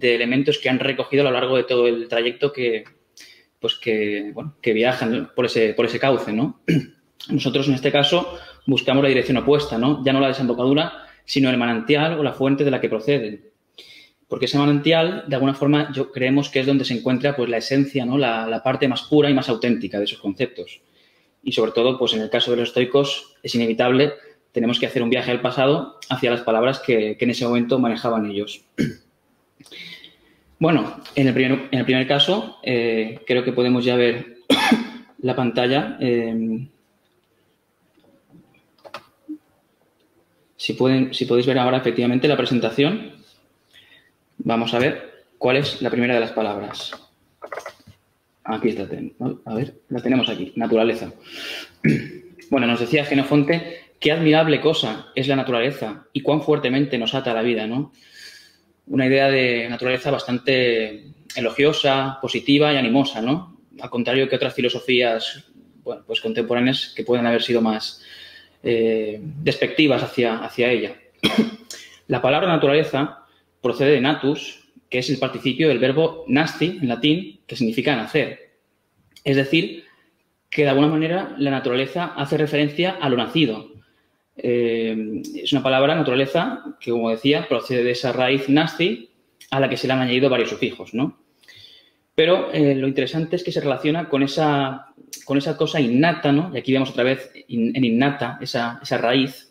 elementos que han recogido a lo largo de todo el trayecto que, pues que viajan por ese, por ese cauce, ¿no? Nosotros, en este caso, buscamos la dirección opuesta, ¿no? Ya no la desembocadura, sino el manantial o la fuente de la que proceden. Porque ese manantial, de alguna forma, yo creemos que es donde se encuentra pues, la esencia, ¿no? La, parte más pura y más auténtica de esos conceptos. Y sobre todo, pues en el caso de los estoicos, es inevitable, tenemos que hacer un viaje al pasado hacia las palabras que, que en ese momento manejaban ellos. Bueno, en el primer, en el primer caso, eh, creo que podemos ya ver la pantalla. Eh, si, pueden, si podéis ver ahora efectivamente la presentación, vamos a ver cuál es la primera de las palabras. Aquí está. A ver, la tenemos aquí, naturaleza. Bueno, nos decía Genofonte qué admirable cosa es la naturaleza y cuán fuertemente nos ata la vida, ¿no? una idea de naturaleza bastante elogiosa, positiva y animosa, ¿no? Al contrario que otras filosofías bueno, pues contemporáneas que pueden haber sido más eh, despectivas hacia, hacia ella. La palabra naturaleza procede de natus, que es el participio del verbo nasti en latín, que significa nacer. Es decir, que de alguna manera la naturaleza hace referencia a lo nacido, eh, es una palabra, naturaleza, que como decía, procede de esa raíz nasti a la que se le han añadido varios sufijos, ¿no? Pero eh, lo interesante es que se relaciona con esa, con esa cosa innata, ¿no? Y aquí vemos otra vez en innata esa, esa raíz.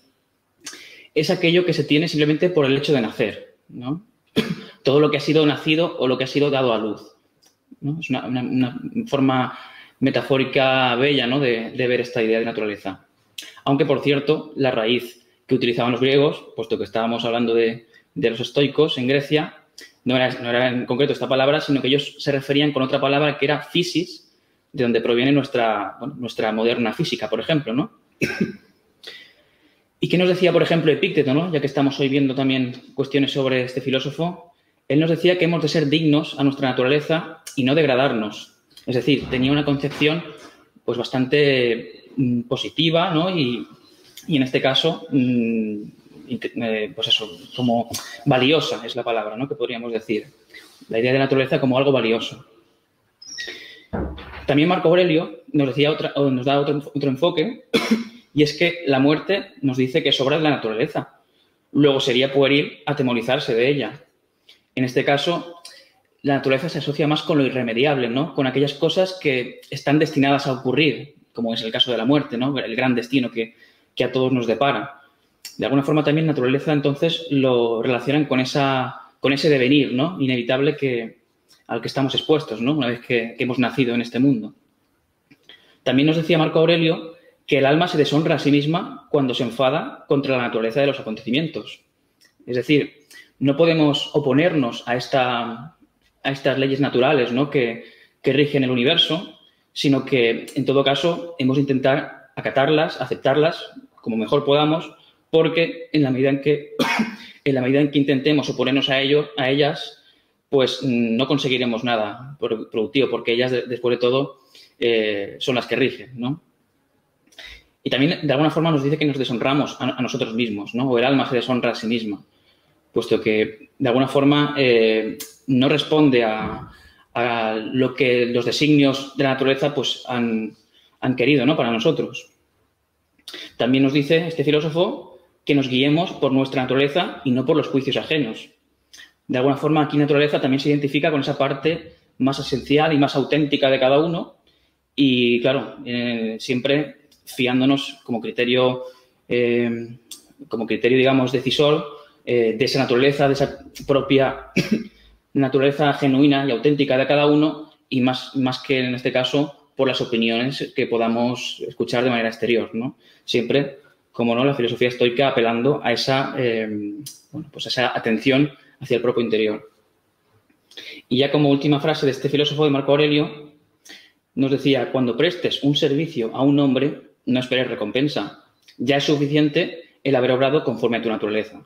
Es aquello que se tiene simplemente por el hecho de nacer, ¿no? Todo lo que ha sido nacido o lo que ha sido dado a luz. Es una, forma metafórica bella ¿no? de, de ver esta idea de naturaleza. Aunque, por cierto, la raíz que utilizaban los griegos, puesto que estábamos hablando de, los estoicos en Grecia, no era, en concreto esta palabra, sino que ellos se referían con otra palabra que era physis, de donde proviene nuestra, nuestra moderna física, por ejemplo, ¿no? ¿Y qué nos decía, por ejemplo, Epícteto, ¿no? ya que estamos hoy viendo también cuestiones sobre este filósofo? Él nos decía que hemos de ser dignos a nuestra naturaleza y no degradarnos. Es decir, tenía una concepción pues bastante Mm, positiva, ¿no? Y, en este caso, mm, eh, pues eso, como valiosa es la palabra, ¿no? Que podríamos decir. La idea de naturaleza como algo valioso. También Marco Aurelio nos, decía otra, nos da otro enfoque, y es que la muerte nos dice que sobra de la naturaleza. Luego sería pueril atemorizarse de ella. En este caso, la naturaleza se asocia más con lo irremediable, ¿no? Con aquellas cosas que están destinadas a ocurrir, como es el caso de la muerte, ¿no? El gran destino que, a todos nos depara. De alguna forma también naturaleza entonces lo relacionan con, esa, con ese devenir, ¿no? Inevitable que, al que estamos expuestos, ¿no? Una vez que, hemos nacido en este mundo. También nos decía Marco Aurelio que el alma se deshonra a sí misma cuando se enfada contra la naturaleza de los acontecimientos. Es decir, no podemos oponernos a, esta, a estas leyes naturales ¿no? que, que rigen el universo, sino que en todo caso hemos de intentar acatarlas, aceptarlas como mejor podamos, porque en la medida en que, en la medida en que intentemos oponernos a, ello, a ellas, pues no conseguiremos nada productivo, porque ellas, después de todo, eh, son las que rigen, ¿no? Y también, de alguna forma, nos dice que nos deshonramos a, nosotros mismos, ¿no? O el alma se deshonra a sí misma, puesto que, de alguna forma, eh, no responde a, lo que los designios de la naturaleza pues, han, han querido ¿no? para nosotros. También nos dice este filósofo que nos guiemos por nuestra naturaleza y no por los juicios ajenos. De alguna forma, aquí naturaleza también se identifica con esa parte más esencial y más auténtica de cada uno y, claro, eh, siempre fiándonos como criterio, eh, como criterio, digamos, decisor eh, de esa naturaleza, de esa propia naturaleza genuina y auténtica de cada uno y más, más que en este caso por las opiniones que podamos escuchar de manera exterior, ¿no? Siempre, como no, la filosofía estoica apelando a esa, eh, pues esa atención hacia el propio interior. Y ya como última frase de este filósofo de Marco Aurelio, nos decía, cuando prestes un servicio a un hombre, no esperes recompensa. Ya es suficiente el haber obrado conforme a tu naturaleza.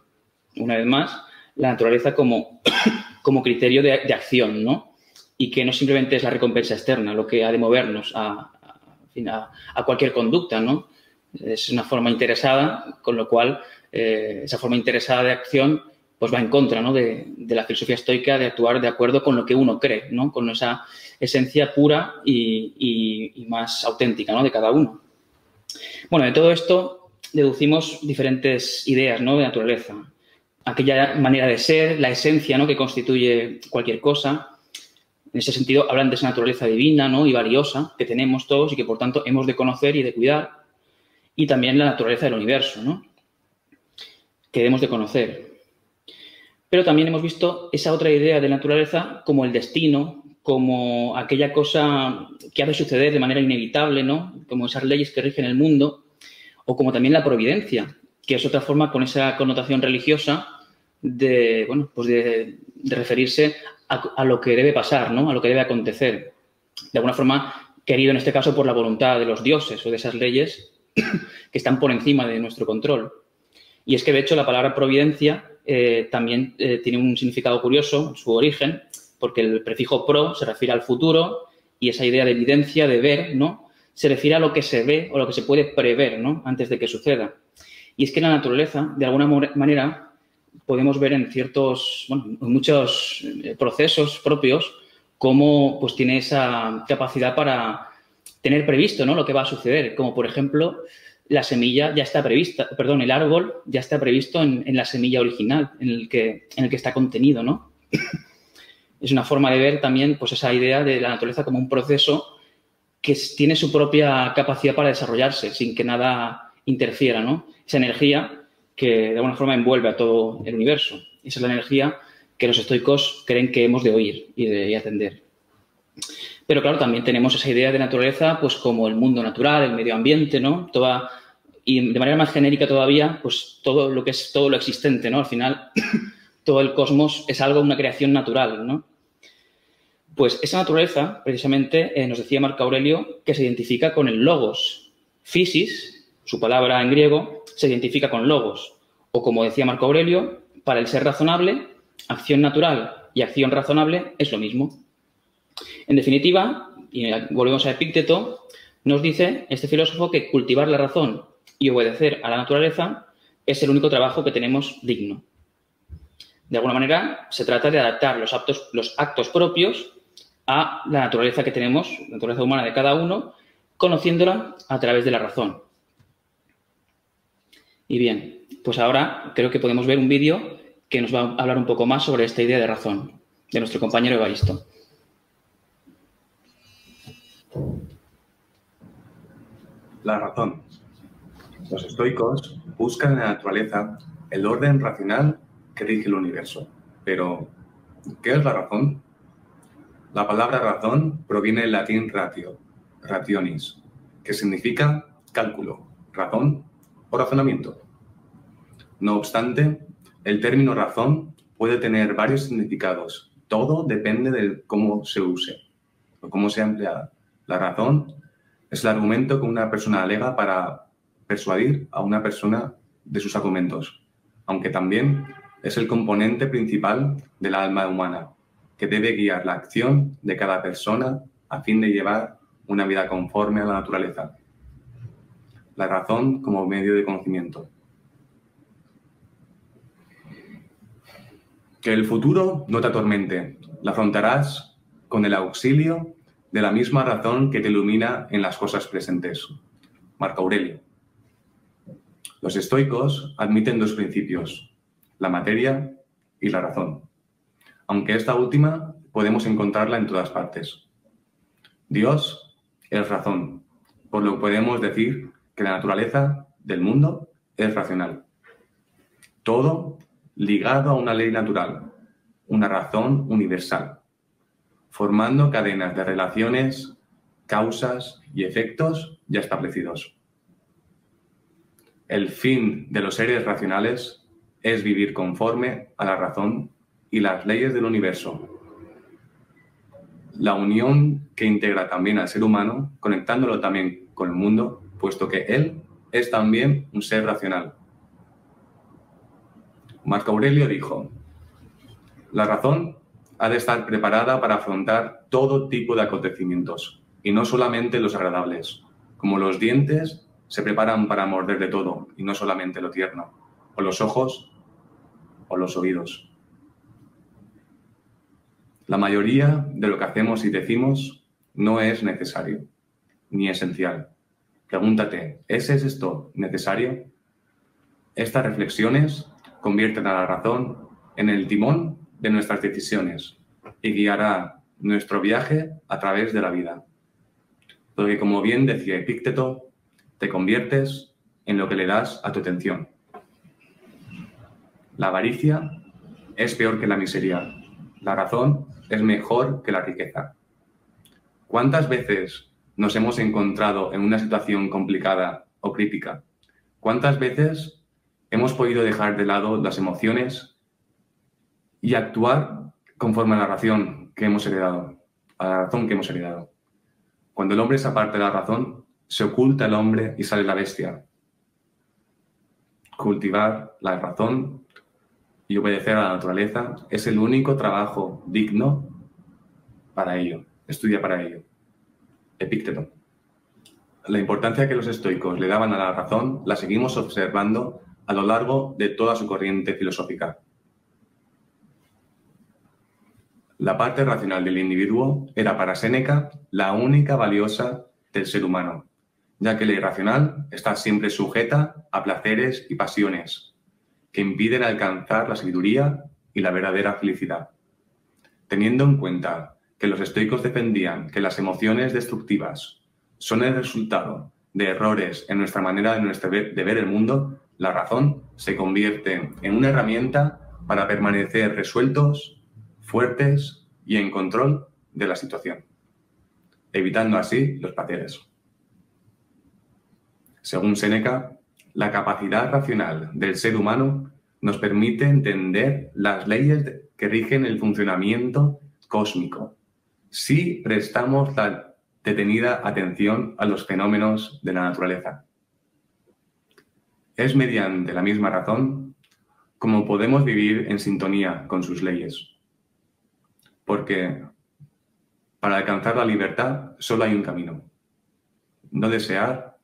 Una vez más, la naturaleza como, criterio de, acción, ¿no? Y que no simplemente es la recompensa externa lo que ha de movernos a, cualquier conducta, ¿no? Es una forma interesada, con lo cual eh, esa forma interesada de acción pues va en contra ¿no? de, la filosofía estoica de actuar de acuerdo con lo que uno cree, ¿no? con esa esencia pura y, más auténtica ¿no? de cada uno. Bueno, de todo esto deducimos diferentes ideas ¿no? de naturaleza. Aquella manera de ser, la esencia ¿no? que constituye cualquier cosa. En ese sentido, hablan de esa naturaleza divina ¿no? y valiosa que tenemos todos y que por tanto hemos de conocer y de cuidar. Y también la naturaleza del universo, ¿no? que debemos de conocer. Pero también hemos visto esa otra idea de naturaleza como el destino, como aquella cosa que ha de suceder de manera inevitable, ¿no? Como esas leyes que rigen el mundo, o como también la providencia, que es otra forma con esa connotación religiosa de, bueno, pues de, referirse a, lo que debe pasar, ¿no? A lo que debe acontecer. De alguna forma, querido en este caso por la voluntad de los dioses o de esas leyes que están por encima de nuestro control. Y es que, de hecho, la palabra providencia eh, también eh, tiene un significado curioso, su origen, porque el prefijo pro se refiere al futuro y esa idea de evidencia, de ver, ¿no? Se refiere a lo que se ve o lo que se puede prever, ¿no? Antes de que suceda. Y es que la naturaleza, de alguna manera, podemos ver en ciertos, bueno, en muchos eh, procesos propios, cómo pues tiene esa capacidad para tener previsto, ¿no? Lo que va a suceder. Como por ejemplo, la semilla ya está prevista, perdón, el árbol ya está previsto en, la semilla original, en el, que, en el que está contenido, ¿no? Es una forma de ver también pues, esa idea de la naturaleza como un proceso que tiene su propia capacidad para desarrollarse sin que nada interfiera, ¿no? Esa energía que de alguna forma envuelve a todo el universo. Esa es la energía que los estoicos creen que hemos de oír y de atender. Pero claro, también tenemos esa idea de naturaleza, pues como el mundo natural, el medio ambiente, ¿no? Toda, y de manera más genérica todavía, pues todo lo que es todo lo existente, ¿no? Al final, todo el cosmos es algo, una creación natural, ¿no? Pues esa naturaleza, precisamente, eh, nos decía Marco Aurelio, que se identifica con el logos. Physis, su palabra en griego, se identifica con logos. O como decía Marco Aurelio, para el ser razonable, acción natural y acción razonable es lo mismo. En definitiva, y volvemos a Epícteto, nos dice este filósofo que cultivar la razón y obedecer a la naturaleza es el único trabajo que tenemos digno. De alguna manera, se trata de adaptar los actos, los actos propios a la naturaleza que tenemos, la naturaleza humana de cada uno, conociéndola a través de la razón. Y bien, pues ahora creo que podemos ver un vídeo que nos va a hablar un poco más sobre esta idea de razón, de nuestro compañero Evaristo. La razón. Los estoicos buscan en la naturaleza el orden racional que rige el universo. Pero, ¿qué es la razón? La palabra razón proviene del latín ratio, rationis, que significa cálculo, razón o razonamiento. No obstante, el término razón puede tener varios significados. Todo depende de cómo se use o cómo sea empleada. La razón es el argumento que una persona alega para persuadir a una persona de sus argumentos, aunque también es el componente principal del alma humana, que debe guiar la acción de cada persona a fin de llevar una vida conforme a la naturaleza. La razón como medio de conocimiento. Que el futuro no te atormente, la afrontarás con el auxilio de la misma razón que te ilumina en las cosas presentes. Marco Aurelio. Los estoicos admiten dos principios, la materia y la razón, aunque esta última podemos encontrarla en todas partes. Dios es razón, por lo que podemos decir que la naturaleza del mundo es racional. Todo ligado a una ley natural, una razón universal formando cadenas de relaciones, causas y efectos ya establecidos. El fin de los seres racionales es vivir conforme a la razón y las leyes del universo. la unión que integra también al ser humano, conectándolo también con el mundo, puesto que él es también un ser racional. Marco Aurelio dijo, la razón ha de estar preparada para afrontar todo tipo de acontecimientos, y no solamente los agradables, como los dientes se preparan para morder de todo, y no solamente lo tierno, o los ojos o los oídos. La mayoría de lo que hacemos y decimos no es necesario ni esencial. Pregúntate, ¿es esto necesario? Estas reflexiones convierten a la razón en el timón de nuestras decisiones y guiará nuestro viaje a través de la vida. Porque como bien decía Epícteto, te conviertes en lo que le das a tu atención. La avaricia es peor que la miseria. La razón es mejor que la riqueza. ¿Cuántas veces nos hemos encontrado en una situación complicada o crítica? ¿Cuántas veces hemos podido dejar de lado las emociones y actuar conforme a la razón que hemos heredado, a la razón que hemos heredado? Cuando el hombre se aparta de la razón, se oculta el hombre y sale la bestia. Cultivar la razón y obedecer a la naturaleza es el único trabajo digno para ello. Estudia para ello. Epícteto. La importancia que los estoicos le daban a la razón la seguimos observando a lo largo de toda su corriente filosófica. La parte racional del individuo era para Séneca la única valiosa del ser humano, ya que la irracional está siempre sujeta a placeres y pasiones, que impiden alcanzar la sabiduría y la verdadera felicidad. Teniendo en cuenta que los estoicos defendían que las emociones destructivas son el resultado de errores en nuestra manera de, ver, el mundo, la razón se convierte en una herramienta para permanecer resueltos, fuertes y en control de la situación, evitando así los placeres. Según Séneca, la capacidad racional del ser humano nos permite entender las leyes que rigen el funcionamiento cósmico si prestamos la detenida atención a los fenómenos de la naturaleza. Es mediante la misma razón como podemos vivir en sintonía con sus leyes. Porque para alcanzar la libertad solo hay un camino. No desear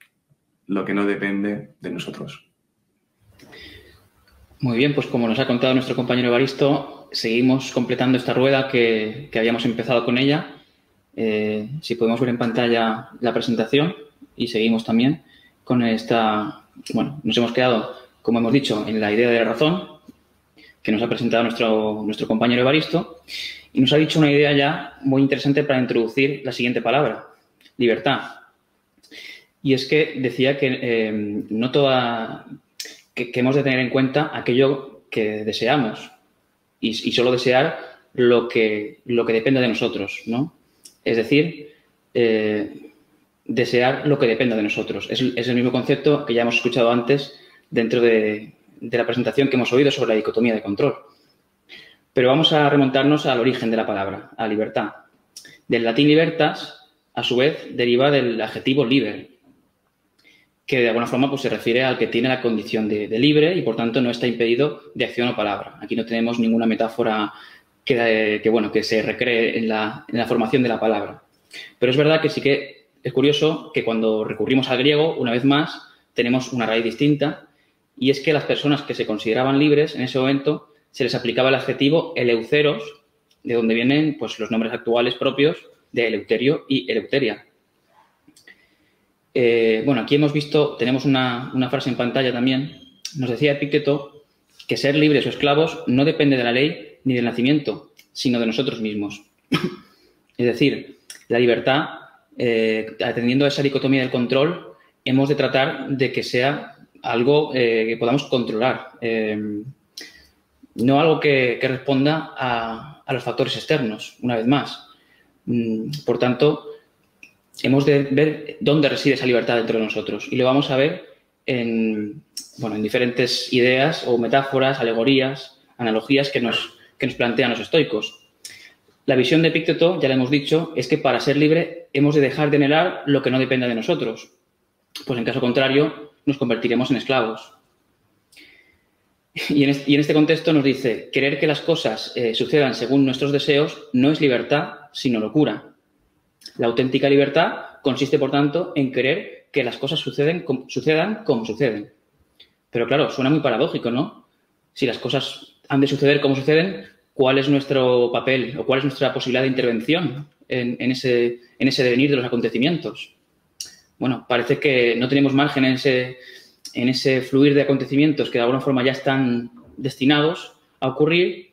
lo que no depende de nosotros. Muy bien, pues como nos ha contado nuestro compañero Evaristo, seguimos completando esta rueda que, habíamos empezado con ella. Eh, si podemos ver en pantalla la presentación y seguimos también con esta, bueno, nos hemos quedado, como hemos dicho, en la idea de la razón que nos ha presentado nuestro, nuestro compañero Evaristo y nos ha dicho una idea ya muy interesante para introducir la siguiente palabra, libertad. Y es que decía que eh, no toda, que, hemos de tener en cuenta aquello que deseamos y, solo desear lo que, lo que de nosotros, ¿no? Es decir, eh, desear lo que dependa de nosotros. Es, el mismo concepto que ya hemos escuchado antes dentro de, de la presentación que hemos oído sobre la dicotomía de control. Pero vamos a remontarnos al origen de la palabra, a libertad. Del latín libertas, a su vez, deriva del adjetivo liber, que de alguna forma pues, se refiere al que tiene la condición de, libre y por tanto no está impedido de acción o palabra. Aquí no tenemos ninguna metáfora que, bueno, que se recree en la, en la, formación de la palabra. Pero es verdad que sí que es curioso que cuando recurrimos al griego, una vez más, tenemos una raíz distinta y es que las personas que se consideraban libres en ese momento se les aplicaba el adjetivo eleuceros, de donde vienen pues, los nombres actuales propios de Eleuterio y Eleuteria. Eh, bueno, aquí hemos visto, tenemos una, frase en pantalla también. Nos decía Epicteto que ser libres o esclavos no depende de la ley ni del nacimiento, sino de nosotros mismos. es decir, la libertad, eh, atendiendo a esa dicotomía del control, hemos de tratar de que sea algo eh, que podamos controlar, no algo que, responda a, los factores externos, una vez más. Mm, por tanto, hemos de ver dónde reside esa libertad dentro de nosotros. Y lo vamos a ver en, bueno, en diferentes ideas o metáforas, alegorías, analogías que nos, que nos plantean los estoicos. La visión de Epicteto, ya le hemos dicho, es que para ser libre hemos de dejar de anhelar lo que no dependa de nosotros, pues en caso contrario nos convertiremos en esclavos. Y en, este, contexto nos dice, querer que las cosas eh, sucedan según nuestros deseos no es libertad, sino locura. La auténtica libertad consiste, por tanto, en querer que las cosas sucedan como suceden. Pero claro, suena muy paradójico, ¿no? Si las cosas han de suceder como suceden, ¿cuál es nuestro papel o cuál es nuestra posibilidad de intervención en, ese, en ese devenir de los acontecimientos? Bueno, parece que no tenemos margen en ese, en ese fluir de acontecimientos que de alguna forma ya están destinados a ocurrir,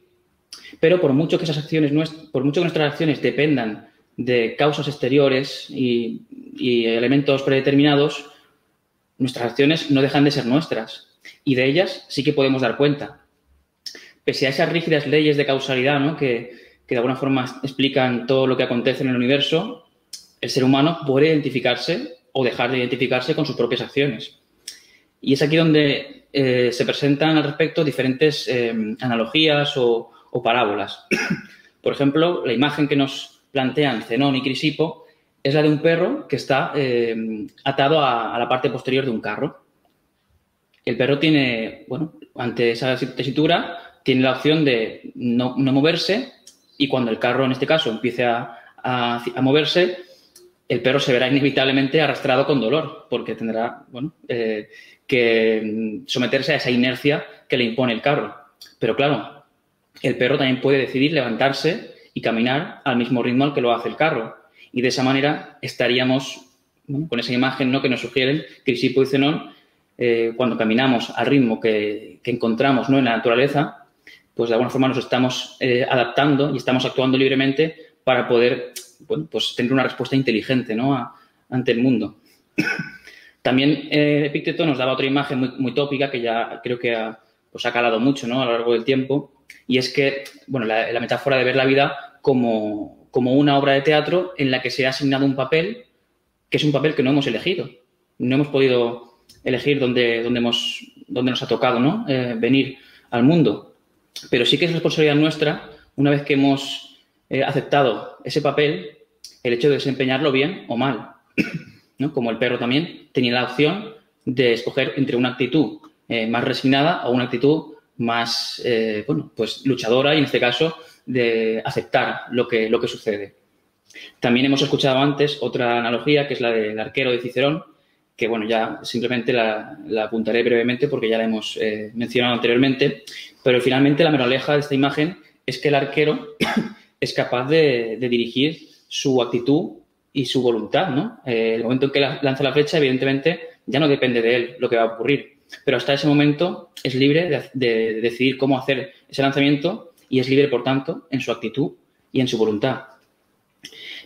pero por mucho que esas acciones, por mucho que nuestras acciones dependan de causas exteriores y, elementos predeterminados, nuestras acciones no dejan de ser nuestras y de ellas sí que podemos dar cuenta. Pese a esas rígidas leyes de causalidad ¿no? que, que de alguna forma explican todo lo que acontece en el universo, el ser humano puede identificarse o dejar de identificarse con sus propias acciones. Y es aquí donde eh, se presentan al respecto diferentes eh, analogías o, parábolas. Por ejemplo, la imagen que nos plantean Zenón y Crisipo es la de un perro que está eh, atado a, la parte posterior de un carro. El perro tiene, bueno, ante esa tesitura, tiene la opción de no, moverse y cuando el carro, en este caso, empiece a, a moverse, el perro se verá inevitablemente arrastrado con dolor, porque tendrá bueno, eh, que someterse a esa inercia que le impone el carro. Pero claro, el perro también puede decidir levantarse y caminar al mismo ritmo al que lo hace el carro. Y de esa manera estaríamos con esa imagen ¿no? que nos sugieren Crisipo y Zenón, eh, cuando caminamos al ritmo que, encontramos ¿no? en la naturaleza, pues de alguna forma nos estamos eh, adaptando y estamos actuando libremente para poder bueno, pues tener una respuesta inteligente ¿no? ante el mundo. También eh, Epicteto nos daba otra imagen muy, muy, tópica que ya creo que ha, pues ha calado mucho ¿no? a lo largo del tiempo, y es que, bueno, la, metáfora de ver la vida como, como, una obra de teatro en la que se ha asignado un papel que es un papel que no hemos elegido. No hemos podido elegir dónde, dónde, hemos, dónde nos ha tocado ¿no? Eh, venir al mundo. Pero sí que es responsabilidad nuestra, una vez que hemos He aceptado ese papel, el hecho de desempeñarlo bien o mal. ¿no? Como el perro también tenía la opción de escoger entre una actitud eh, más resignada o una actitud más, eh, bueno, pues luchadora y en este caso de aceptar lo que, lo que sucede. También hemos escuchado antes otra analogía que es la del arquero de Cicerón, que bueno, ya simplemente la, apuntaré brevemente porque ya la hemos eh, mencionado anteriormente, pero finalmente la moraleja de esta imagen es que el arquero es capaz de, dirigir su actitud y su voluntad, ¿no? Eh, el momento en que lanza la flecha, evidentemente, ya no depende de él lo que va a ocurrir. Pero hasta ese momento es libre de, decidir cómo hacer ese lanzamiento y es libre, por tanto, en su actitud y en su voluntad.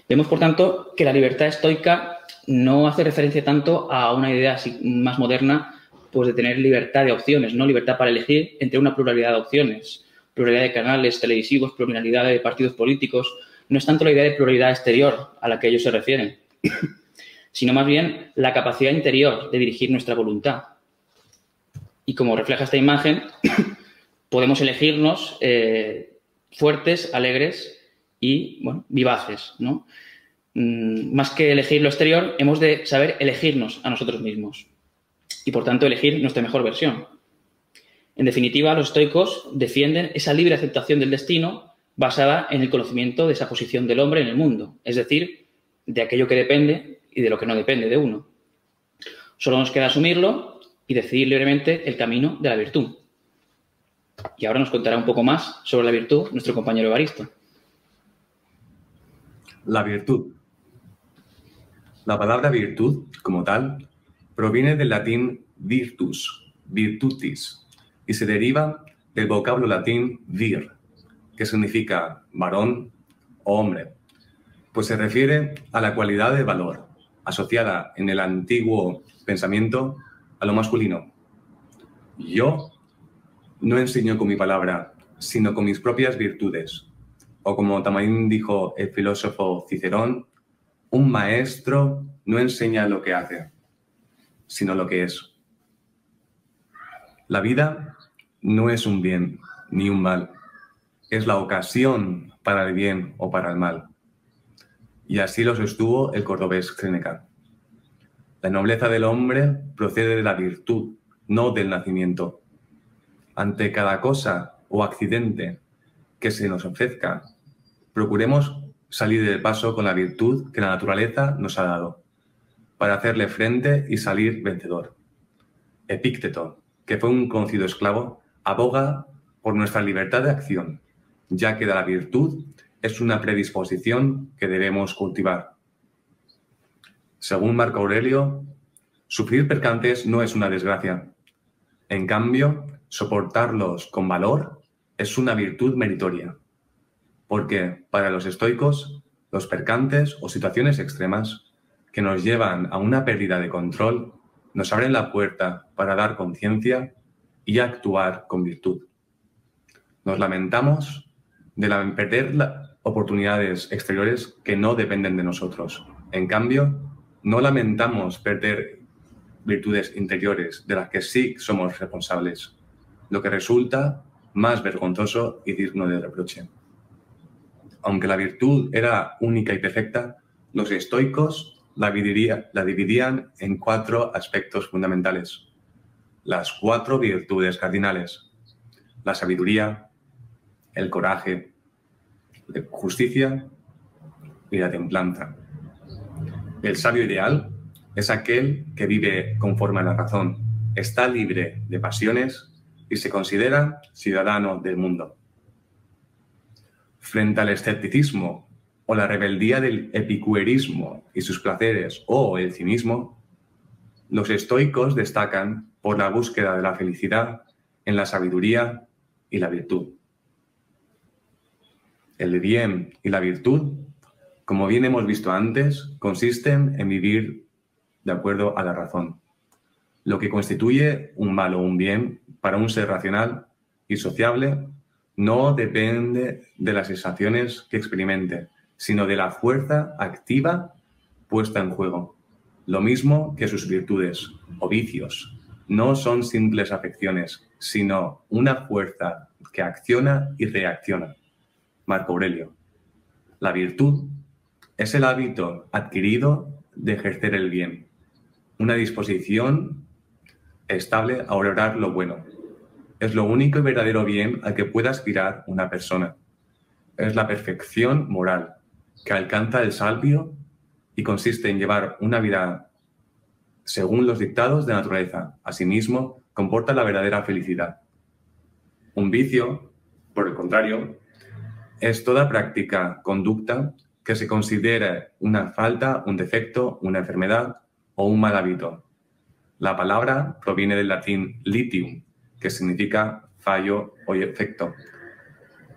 Vemos, por tanto, que la libertad estoica no hace referencia tanto a una idea más moderna pues de tener libertad de opciones, ¿no? Libertad para elegir entre una pluralidad de opciones pluralidad de canales televisivos, pluralidad de partidos políticos, no es tanto la idea de pluralidad exterior a la que ellos se refieren, sino más bien la capacidad interior de dirigir nuestra voluntad. Y como refleja esta imagen, podemos elegirnos eh, fuertes, alegres y bueno, vivaces. ¿no? Mm, más que elegir lo exterior, hemos de saber elegirnos a nosotros mismos y por tanto elegir nuestra mejor versión. En definitiva, los estoicos defienden esa libre aceptación del destino basada en el conocimiento de esa posición del hombre en el mundo, es decir, de aquello que depende y de lo que no depende de uno. Solo nos queda asumirlo y decidir libremente el camino de la virtud. Y ahora nos contará un poco más sobre la virtud nuestro compañero Evaristo. La virtud. La palabra virtud, como tal, proviene del latín virtus, virtutis, y se deriva del vocablo latín vir, que significa varón o hombre, pues se refiere a la cualidad de valor asociada en el antiguo pensamiento a lo masculino. Yo no enseño con mi palabra, sino con mis propias virtudes. O como también dijo el filósofo Cicerón, un maestro no enseña lo que hace, sino lo que es. La vida no es un bien ni un mal, es la ocasión para el bien o para el mal. Y así los estuvo el cordobés Seneca. La nobleza del hombre procede de la virtud, no del nacimiento. Ante cada cosa o accidente que se nos ofrezca, procuremos salir del paso con la virtud que la naturaleza nos ha dado, para hacerle frente y salir vencedor. Epícteto, que fue un conocido esclavo, aboga por nuestra libertad de acción, ya que la virtud es una predisposición que debemos cultivar. Según Marco Aurelio, sufrir percantes no es una desgracia. En cambio, soportarlos con valor es una virtud meritoria porque para los estoicos, los percantes o situaciones extremas que nos llevan a una pérdida de control nos abren la puerta para dar conciencia y actuar con virtud. Nos lamentamos de la, perder oportunidades exteriores que no dependen de nosotros. En cambio, no lamentamos perder virtudes interiores de las que sí somos responsables, lo que resulta más vergonzoso y digno de reproche aunque la virtud era única y perfecta, los estoicos la, dividían en cuatro aspectos fundamentales. Las cuatro virtudes cardinales. La sabiduría, el coraje, la justicia y la templanza. El sabio ideal es aquel que vive conforme a la razón, está libre de pasiones y se considera ciudadano del mundo. Frente al escepticismo o la rebeldía del epicuerismo y sus placeres o el cinismo, los estoicos destacan por la búsqueda de la felicidad en la sabiduría y la virtud. El bien y la virtud, como bien hemos visto antes, consisten en vivir de acuerdo a la razón, lo que constituye un mal o un bien para un ser racional y sociable no depende de las sensaciones que experimente, sino de la fuerza activa puesta en juego. Lo mismo que sus virtudes o vicios. No son simples afecciones, sino una fuerza que acciona y reacciona. Marco Aurelio. La virtud es el hábito adquirido de ejercer el bien, una disposición estable a valorar lo bueno, es lo único y verdadero bien al que puede aspirar una persona. Es la perfección moral que alcanza el salvio y consiste en llevar una vida según los dictados de naturaleza. Asimismo, comporta la verdadera felicidad. Un vicio, por el contrario, es toda práctica, conducta que se considere una falta, un defecto, una enfermedad o un mal hábito. La palabra proviene del latín litium, que significa fallo o efecto,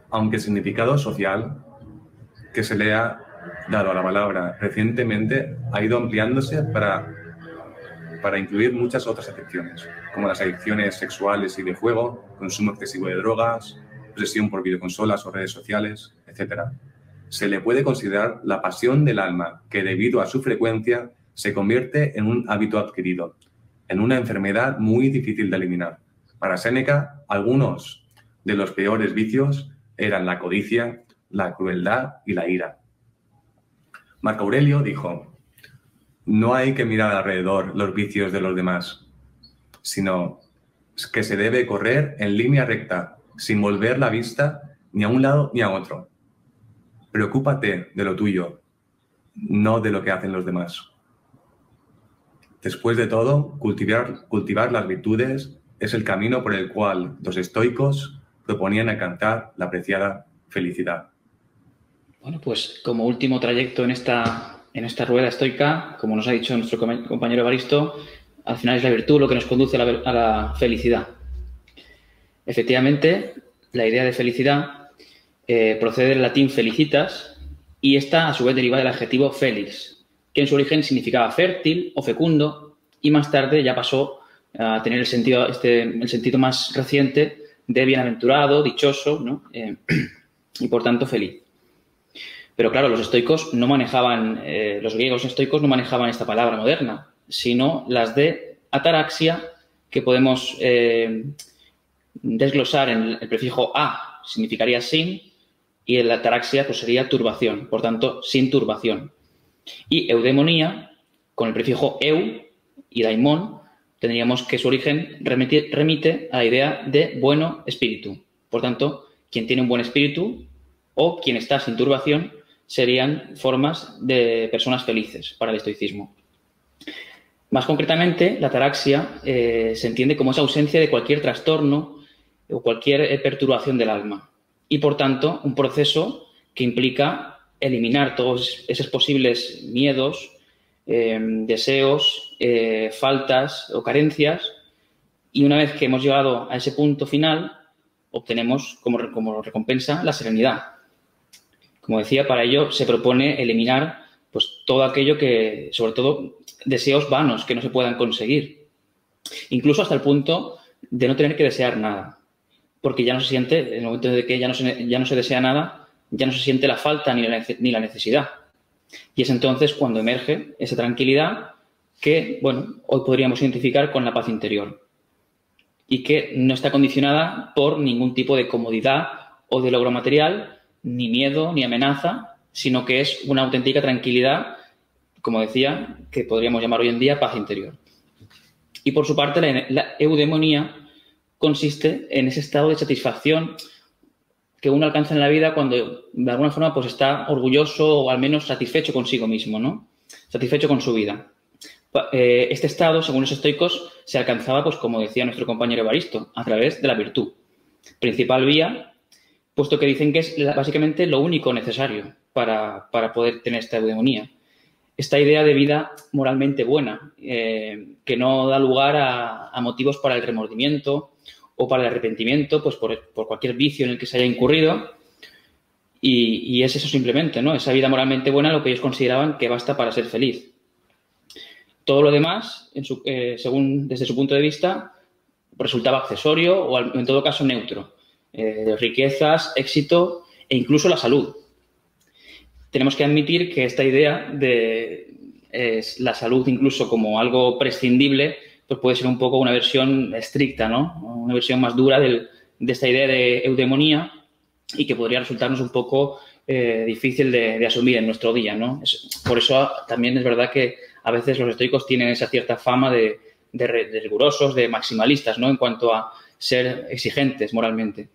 aunque el significado social que se le ha dado a la palabra recientemente ha ido ampliándose para, para incluir muchas otras afecciones, como las adicciones sexuales y de juego, consumo excesivo de drogas, presión por videoconsolas o redes sociales, etc. Se le puede considerar la pasión del alma que debido a su frecuencia se convierte en un hábito adquirido, en una enfermedad muy difícil de eliminar. Para Séneca, algunos de los peores vicios eran la codicia, la crueldad y la ira. Marco Aurelio dijo, no hay que mirar alrededor los vicios de los demás, sino que se debe correr en línea recta, sin volver la vista ni a un lado ni a otro. Preocúpate de lo tuyo, no de lo que hacen los demás. Después de todo, cultivar, las virtudes es el camino por el cual los estoicos proponían alcanzar la apreciada felicidad. Bueno, pues como último trayecto en esta, en esta rueda estoica, como nos ha dicho nuestro compañero Evaristo, al final es la virtud lo que nos conduce a la, felicidad. Efectivamente, la idea de felicidad eh, procede del latín felicitas y está a su vez derivada del adjetivo felix, que en su origen significaba fértil o fecundo y más tarde ya pasó a tener el sentido, este, el sentido más reciente de bienaventurado, dichoso, ¿no? Eh, y por tanto feliz. Pero claro, los estoicos no manejaban, eh, los griegos estoicos no manejaban esta palabra moderna, sino las de ataraxia, que podemos desglosar en el prefijo a, significaría sin, y la ataraxia pues, sería turbación, por tanto, sin turbación. Y eudemonía, con el prefijo eu y daimon, tendríamos que su origen remite, remite a la idea de bueno espíritu. Por tanto, quien tiene un buen espíritu o quien está sin turbación serían formas de personas felices para el estoicismo. Más concretamente, la ataraxia eh, se entiende como esa ausencia de cualquier trastorno o cualquier eh, perturbación del alma y, por tanto, un proceso que implica eliminar todos esos posibles miedos, eh, deseos, faltas o carencias y una vez que hemos llegado a ese punto final, obtenemos como, como recompensa la serenidad. Como decía, para ello se propone eliminar pues, todo aquello que, sobre todo, deseos vanos que no se puedan conseguir. Incluso hasta el punto de no tener que desear nada. Porque ya no se siente, en el momento de que ya no se, ya no se desea nada, ya no se siente la falta ni la, ni la necesidad. Y es entonces cuando emerge esa tranquilidad que, bueno, hoy podríamos identificar con la paz interior y que no está condicionada por ningún tipo de comodidad o de logro material, ni miedo, ni amenaza, sino que es una auténtica tranquilidad, como decía, que podríamos llamar hoy en día paz interior. Y por su parte, la, eudemonía consiste en ese estado de satisfacción que uno alcanza en la vida cuando de alguna forma pues está orgulloso o al menos satisfecho consigo mismo, ¿no? Satisfecho con su vida. Eh, este estado, según los estoicos, se alcanzaba, pues como decía nuestro compañero Evaristo, a través de la virtud. Principal vía, puesto que dicen que es básicamente lo único necesario para, poder tener esta eudemonía. Esta idea de vida moralmente buena, eh, que no da lugar a, motivos para el remordimiento o para el arrepentimiento, pues por, cualquier vicio en el que se haya incurrido. Y, y, es eso simplemente, ¿no? Esa vida moralmente buena lo que ellos consideraban que basta para ser feliz. Todo lo demás, eh, según desde su punto de vista, resultaba accesorio o en todo caso neutro. Eh, riquezas, éxito e incluso la salud. Tenemos que admitir que esta idea de la salud incluso como algo prescindible, pues puede ser un poco una versión estricta, ¿no? Una versión más dura de esta idea de eudemonía y que podría resultarnos un poco eh, difícil de, asumir en nuestro día, ¿no? por eso también es verdad que a veces los estoicos tienen esa cierta fama de, rigurosos, de maximalistas, ¿no? En cuanto a ser exigentes moralmente.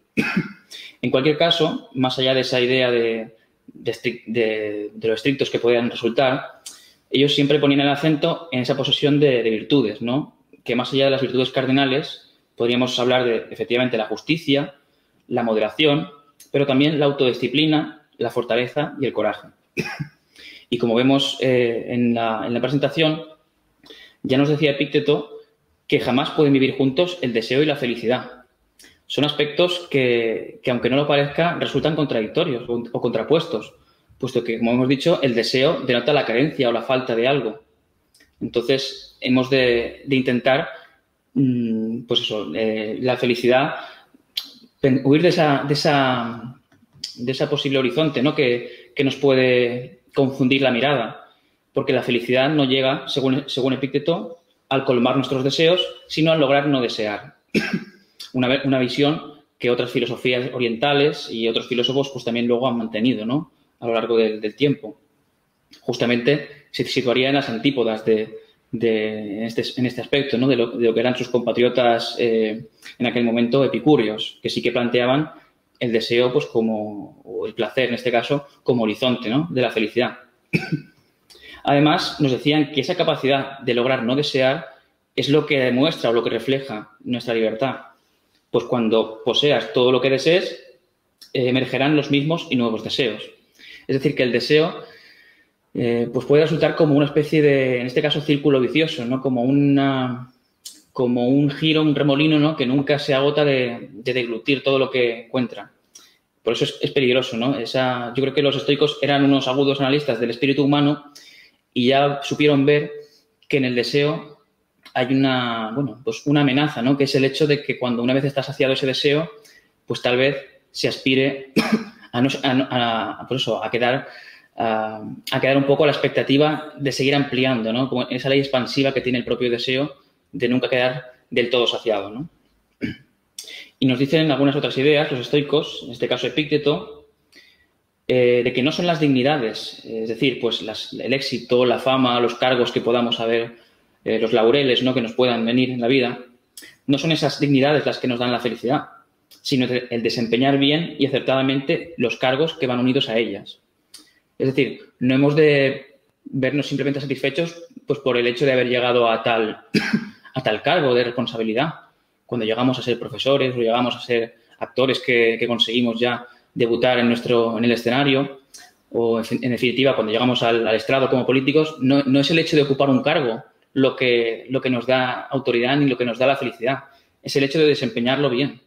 en cualquier caso, más allá de esa idea de, de, los estrictos que puedan resultar, ellos siempre ponían el acento en esa posesión de, virtudes, ¿no? Que más allá de las virtudes cardinales, podríamos hablar de, efectivamente, la justicia, la moderación, pero también la autodisciplina, la fortaleza y el coraje. Y como vemos eh, en, la, presentación, ya nos decía Epícteto que jamás pueden vivir juntos el deseo y la felicidad. Son aspectos que, aunque no lo parezca, resultan contradictorios o contrapuestos, puesto que, como hemos dicho, el deseo denota la carencia o la falta de algo. Entonces, hemos de, intentar, mm, pues eso, eh, la felicidad, huir de esa, posible horizonte ¿no? que, nos puede confundir la mirada, porque la felicidad no llega, según, según Epícteto, al colmar nuestros deseos, sino al lograr no desear. una, una, visión que otras filosofías orientales y otros filósofos pues también luego han mantenido ¿no? a lo largo del, tiempo. Justamente se situaría en las antípodas de, de este, en este aspecto, ¿no? de, lo, de, lo, que eran sus compatriotas eh, en aquel momento epicúreos, que sí que planteaban el deseo, pues como, o el placer en este caso, como horizonte ¿no? de la felicidad. Además, nos decían que esa capacidad de lograr no desear es lo que demuestra o lo que refleja nuestra libertad. Pues cuando poseas todo lo que desees, eh, emergerán los mismos y nuevos deseos. Es decir, que el deseo eh, pues puede resultar como una especie de, en este caso, círculo vicioso, ¿no? Como una, como un giro, un remolino, ¿no? Que nunca se agota de, deglutir todo lo que encuentra. Por eso es, peligroso, ¿no? Esa, yo creo que los estoicos eran unos agudos analistas del espíritu humano y ya supieron ver que en el deseo hay una, bueno, pues una amenaza, ¿no? Que es el hecho de que cuando una vez está saciado ese deseo, pues tal vez se aspire a, no, a, por eso, a quedar a, quedar un poco a la expectativa de seguir ampliando, ¿no? Como esa ley expansiva que tiene el propio deseo de nunca quedar del todo saciado. ¿no? Y nos dicen algunas otras ideas, los estoicos, en este caso Epícteto, eh, de que no son las dignidades, es decir, pues el éxito, la fama, los cargos que podamos haber, eh, los laureles ¿no? que nos puedan venir en la vida, no son esas dignidades las que nos dan la felicidad, sino el desempeñar bien y acertadamente los cargos que van unidos a ellas. Es decir, no hemos de vernos simplemente satisfechos pues, por el hecho de haber llegado a tal, a tal cargo de responsabilidad. Cuando llegamos a ser profesores o llegamos a ser actores que, conseguimos ya debutar en, nuestro, en el escenario, o en, definitiva, cuando llegamos al, estrado como políticos, no, es el hecho de ocupar un cargo lo que, lo que nos da autoridad ni lo que nos da la felicidad, es el hecho de desempeñarlo bien.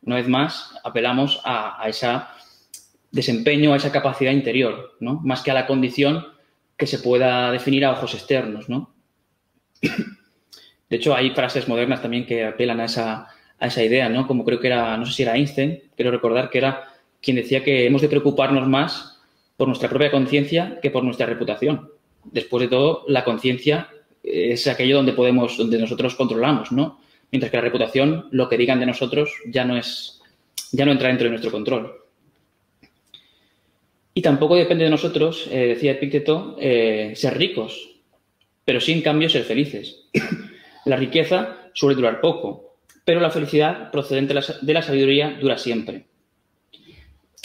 Una vez más, apelamos a, a ese desempeño, a esa capacidad interior, ¿no? más que a la condición que se pueda definir a ojos externos. ¿no? De hecho, hay frases modernas también que apelan a esa, a esa idea, ¿no? Como creo que era, no sé si era Einstein, quiero recordar que era quien decía que hemos de preocuparnos más por nuestra propia conciencia que por nuestra reputación. Después de todo, la conciencia es aquello donde podemos, donde nosotros controlamos, ¿no? Mientras que la reputación, lo que digan de nosotros, ya no es, ya no entra dentro de nuestro control. Y tampoco depende de nosotros, eh, decía Epicteto, eh, ser ricos, pero sí en cambio ser felices. La riqueza suele durar poco, pero la felicidad procedente de la sabiduría dura siempre.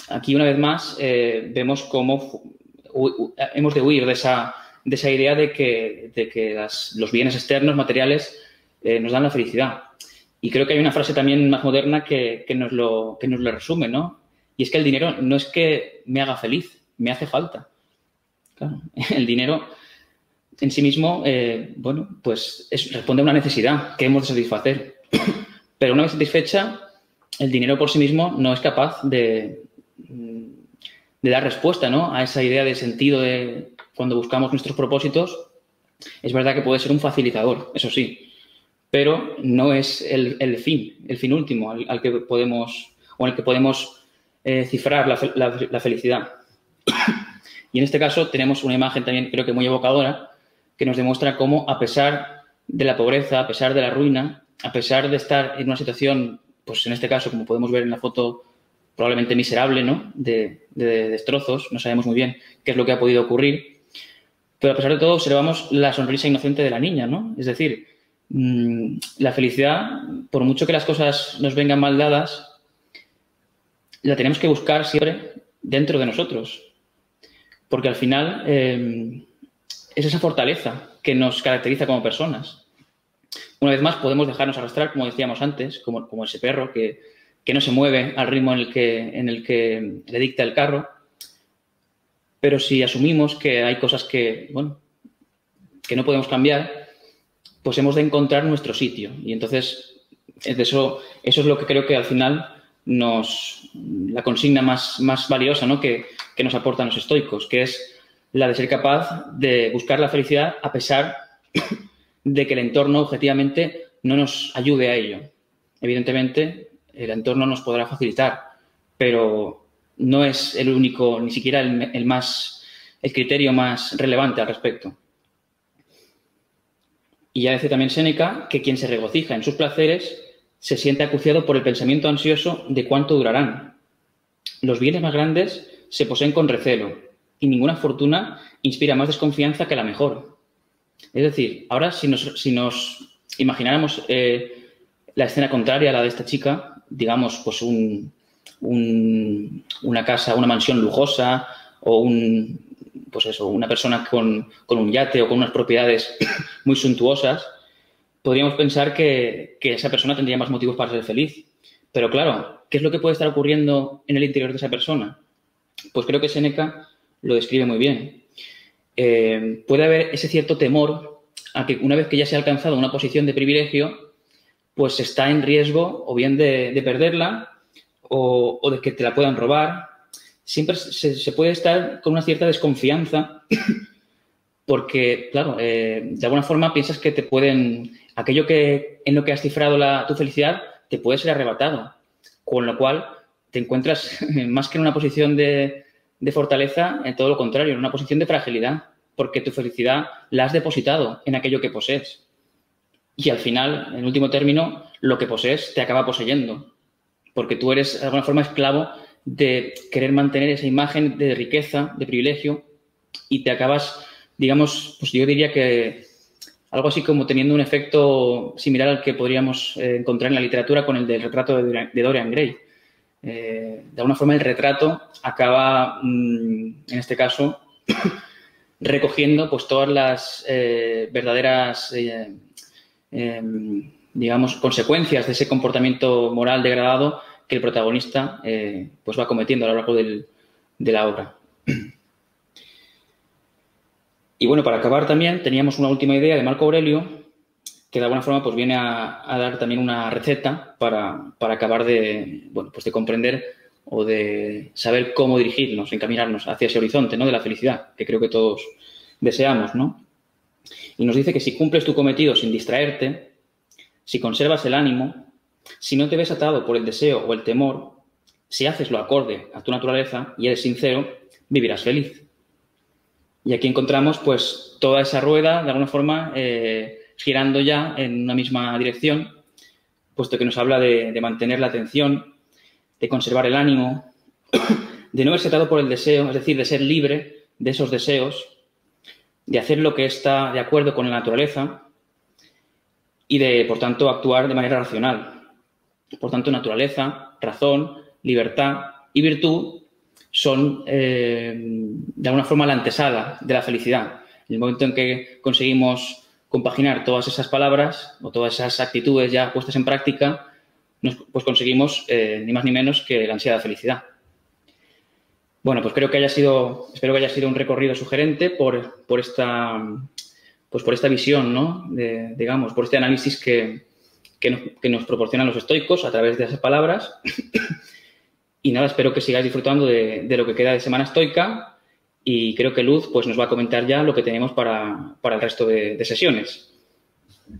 Aquí, una vez más, eh, vemos cómo hemos de huir de esa, de esa idea de que, los bienes externos, materiales, eh, nos dan la felicidad. Y creo que hay una frase también más moderna que, nos lo, que nos lo resume, ¿no? Y es que el dinero no es que me haga feliz, me hace falta. Claro, el dinero en sí mismo, eh, bueno, pues responde a una necesidad que hemos de satisfacer. Pero una vez satisfecha, el dinero por sí mismo no es capaz de, de dar respuesta ¿no? a esa idea de sentido de cuando buscamos nuestros propósitos. Es verdad que puede ser un facilitador, eso sí, pero no es el, fin, el fin último al, que podemos o en el que podemos eh, cifrar la felicidad. y en este caso tenemos una imagen también creo que muy evocadora que nos demuestra cómo, a pesar de la pobreza, a pesar de la ruina, a pesar de estar en una situación, pues en este caso, como podemos ver en la foto, probablemente miserable, ¿no? De, destrozos, no sabemos muy bien qué es lo que ha podido ocurrir, pero a pesar de todo observamos la sonrisa inocente de la niña, ¿no? Es decir, mm, la felicidad, por mucho que las cosas nos vengan mal dadas, la tenemos que buscar siempre dentro de nosotros, porque al final eh, es esa fortaleza que nos caracteriza como personas. Una vez más, podemos dejarnos arrastrar, como decíamos antes, como, como ese perro que, no se mueve al ritmo en el, que, en el que le dicta el carro. Pero si asumimos que hay cosas que, bueno, que no podemos cambiar, pues hemos de encontrar nuestro sitio. Y entonces, eso, eso es lo que creo que al final nos, la consigna más, más valiosa ¿no? que, que nos aportan los estoicos, que es la de ser capaz de buscar la felicidad a pesar de que el entorno objetivamente no nos ayude a ello. Evidentemente, el entorno nos podrá facilitar, pero no es el único, ni siquiera el, más, el criterio más relevante al respecto. Y ya dice también Séneca que quien se regocija en sus placeres se siente acuciado por el pensamiento ansioso de cuánto durarán. Los bienes más grandes se poseen con recelo, y ninguna fortuna inspira más desconfianza que la mejor. Es decir, ahora si nos, imagináramos eh, la escena contraria a la de esta chica, digamos, pues un, una casa, una mansión lujosa o un, pues eso, una persona con, con, un yate o con unas propiedades muy suntuosas, podríamos pensar que, esa persona tendría más motivos para ser feliz. Pero claro, ¿qué es lo que puede estar ocurriendo en el interior de esa persona? Pues creo que Seneca lo describe muy bien. Eh, puede haber ese cierto temor a que una vez que ya se ha alcanzado una posición de privilegio, pues está en riesgo o bien de, perderla o, de que te la puedan robar. Siempre se, puede estar con una cierta desconfianza porque, claro, eh, de alguna forma piensas que te pueden, aquello que en lo que has cifrado la, tu felicidad te puede ser arrebatado, con lo cual te encuentras más que en una posición de, de fortaleza, en todo lo contrario, en una posición de fragilidad, porque tu felicidad la has depositado en aquello que posees. Y al final, en último término, lo que posees te acaba poseyendo. porque tú eres de alguna forma esclavo de querer mantener esa imagen de riqueza, de privilegio, y te acabas, digamos, pues yo diría que algo así como teniendo un efecto similar al que podríamos eh, encontrar en la literatura con el del retrato de Dorian Gray. Eh, de alguna forma el retrato acaba, mm, en este caso, recogiendo pues todas las eh, verdaderas, em, digamos, consecuencias de ese comportamiento moral degradado que el protagonista pues va cometiendo a lo largo de la obra. Y bueno, para acabar también teníamos una última idea de Marco Aurelio que de alguna forma pues viene a, dar también una receta para, acabar de, bueno, pues de comprender o de saber cómo dirigirnos, encaminarnos hacia ese horizonte ¿no? de la felicidad, que creo que todos deseamos, ¿no? Y nos dice que si cumples tu cometido sin distraerte, si conservas el ánimo, si no te ves atado por el deseo o el temor, si haces lo acorde a tu naturaleza y eres sincero, vivirás feliz. Y aquí encontramos pues toda esa rueda, de alguna forma, eh, girando ya en una misma dirección, puesto que nos habla de, mantener la atención, de conservar el ánimo, de no verse atado por el deseo, es decir, de ser libre de esos deseos, de hacer lo que está de acuerdo con la naturaleza y de, por tanto, actuar de manera racional. Por tanto, naturaleza, razón, libertad y virtud son, eh, de alguna forma, la antesala de la felicidad. En el momento en que conseguimos compaginar todas esas palabras o todas esas actitudes ya puestas en práctica, pues conseguimos eh, ni más ni menos que la ansiada felicidad. Bueno, pues creo que haya sido, espero que haya sido un recorrido sugerente por, por esta, pues por esta visión, ¿no? digamos, por este análisis que, nos, que nos proporcionan los estoicos a través de esas palabras y nada, espero que sigáis disfrutando de, lo que queda de Semana Estoica y creo que Luz pues, nos va a comentar ya lo que tenemos para, el resto de, sesiones.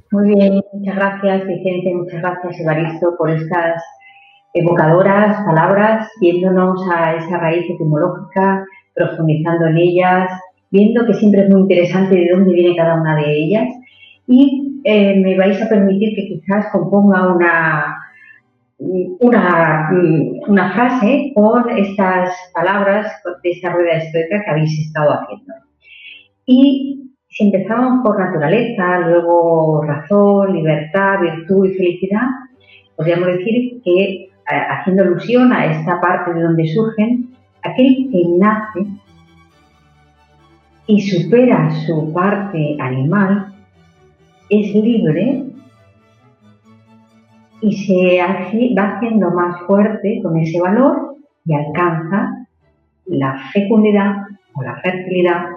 Muy bien, muchas gracias Vicente, muchas gracias Evaristo por estas evocadoras palabras, viéndonos a esa raíz etimológica, profundizando en ellas, viendo que siempre es muy interesante de dónde viene cada una de ellas y eh, me vais a permitir que quizás componga una, una, una frase con estas palabras de esta rueda estoica que habéis estado haciendo. Y si empezamos por naturaleza, luego razón, libertad, virtud y felicidad, podríamos decir que eh, haciendo alusión a esta parte de donde surgen, aquel que nace y supera su parte animal es libre y se va haciendo más fuerte con ese valor y alcanza la fecundidad o la fertilidad,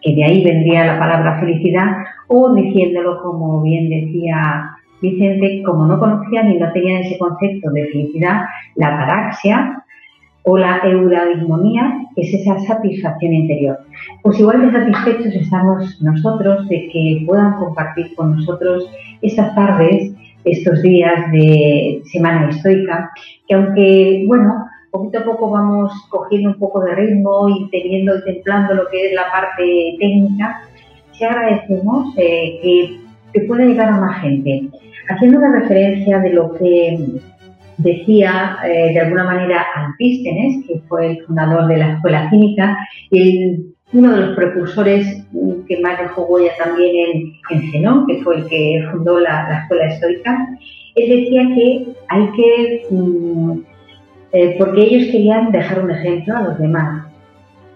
que de ahí vendría la palabra felicidad, o diciéndolo como bien decía Vicente, como no conocían y no tenían ese concepto de felicidad, la ataraxia o la eudaimonia, que es esa satisfacción interior. Pues igual de satisfechos estamos nosotros de que puedan compartir con nosotros estas tardes estos días de semana estoica, que aunque, bueno, poquito a poco vamos cogiendo un poco de ritmo y teniendo y templando lo que es la parte técnica, sí agradecemos eh, que, que, pueda llegar a más gente. Haciendo una referencia de lo que decía eh, de alguna manera Antístenes, que fue el fundador de la escuela cínica, el uno de los precursores que más dejó huella también en, Zenón, que fue el que fundó la, escuela estoica, él decía que hay que, mm, eh, porque ellos querían dejar un ejemplo a los demás,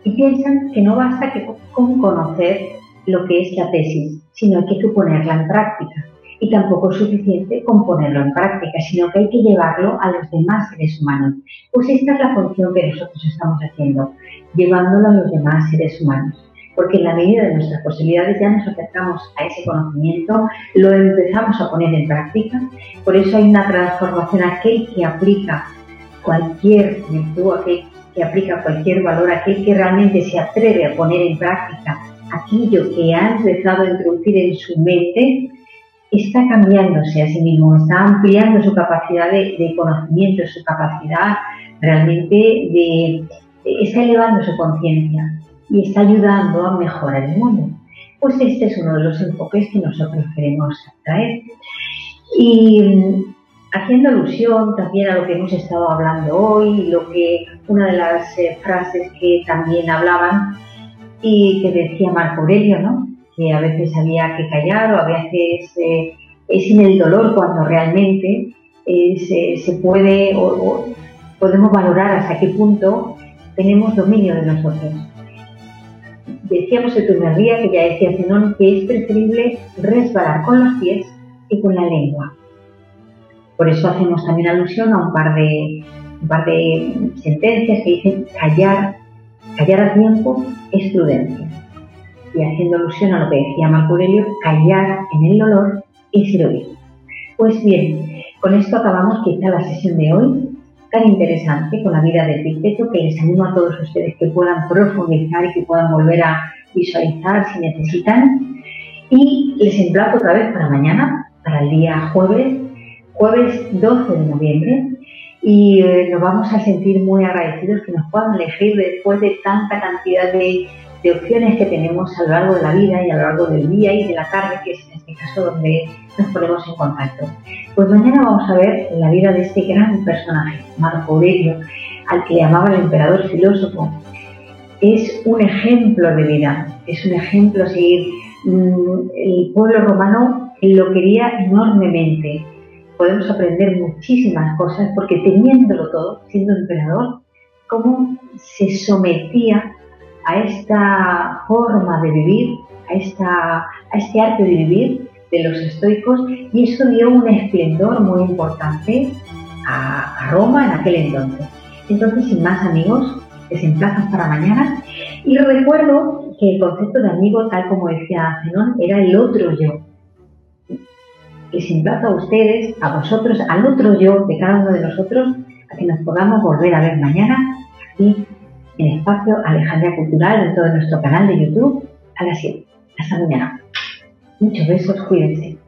y piensan que no basta que con conocer lo que es la tesis, sino hay que ponerla en práctica. Y tampoco es suficiente con ponerlo en práctica, sino que hay que llevarlo a los demás seres humanos. Pues esta es la función que nosotros estamos haciendo llevándolo a los demás seres humanos. Porque en la medida de nuestras posibilidades ya nos acercamos a ese conocimiento, lo empezamos a poner en práctica. Por eso hay una transformación. Aquel que aplica cualquier virtud, aquel que aplica cualquier valor, aquel que realmente se atreve a poner en práctica aquello que ha empezado a introducir en su mente, está cambiándose a sí mismo, está ampliando su capacidad de, de conocimiento, su capacidad realmente de, está elevando su conciencia y está ayudando a mejorar el mundo. Pues este es uno de los enfoques que nosotros queremos traer. Y haciendo alusión también a lo que hemos estado hablando hoy, lo que una de las eh, frases que también hablaban y que decía Marco Aurelio, ¿no? Que a veces había que callar o a veces eh, es en el dolor cuando realmente eh, se, puede o, podemos valorar hasta qué punto tenemos dominio de nosotros. Decíamos el primer día, que ya decía Zenón, que es preferible resbalar con los pies que con la lengua. Por eso hacemos también alusión a un par de, un par de sentencias que dicen callar, callar a tiempo es prudencia. Y haciendo alusión a lo que decía Marco Aurelio, callar en el dolor es heroísmo. Pues bien, con esto acabamos quizá la sesión de hoy, tan interesante con la vida de Epicteto, que les animo a todos ustedes que puedan profundizar y que puedan volver a visualizar si necesitan. Y les emplazo otra vez para mañana, para el día jueves, jueves 12 de noviembre, y eh, nos vamos a sentir muy agradecidos que nos puedan elegir después de tanta cantidad de, de, opciones que tenemos a lo largo de la vida y a lo largo del día y de la tarde, que es en este caso donde nos ponemos en contacto. Pues mañana vamos a ver la vida de este gran personaje, Marco Aurelio, al que llamaba el emperador filósofo. Es un ejemplo de vida, es un ejemplo a seguir. Mm, el pueblo romano lo quería enormemente podemos aprender muchísimas cosas porque teniéndolo todo, siendo emperador, cómo se sometía a esta forma de vivir, a, esta, a este arte de vivir de los estoicos y eso dio un esplendor muy importante a, Roma en aquel entonces. Entonces, sin más amigos, les emplazan para mañana y recuerdo que el concepto de amigo, tal como decía Zenón, era el otro yo, les emplazo a ustedes, a vosotros, al otro yo de cada uno de nosotros, a que nos podamos volver a ver mañana aquí en Espacio Alejandría Cultural, en todo nuestro canal de YouTube, a las 7. Hasta mañana. Muchos besos, cuídense.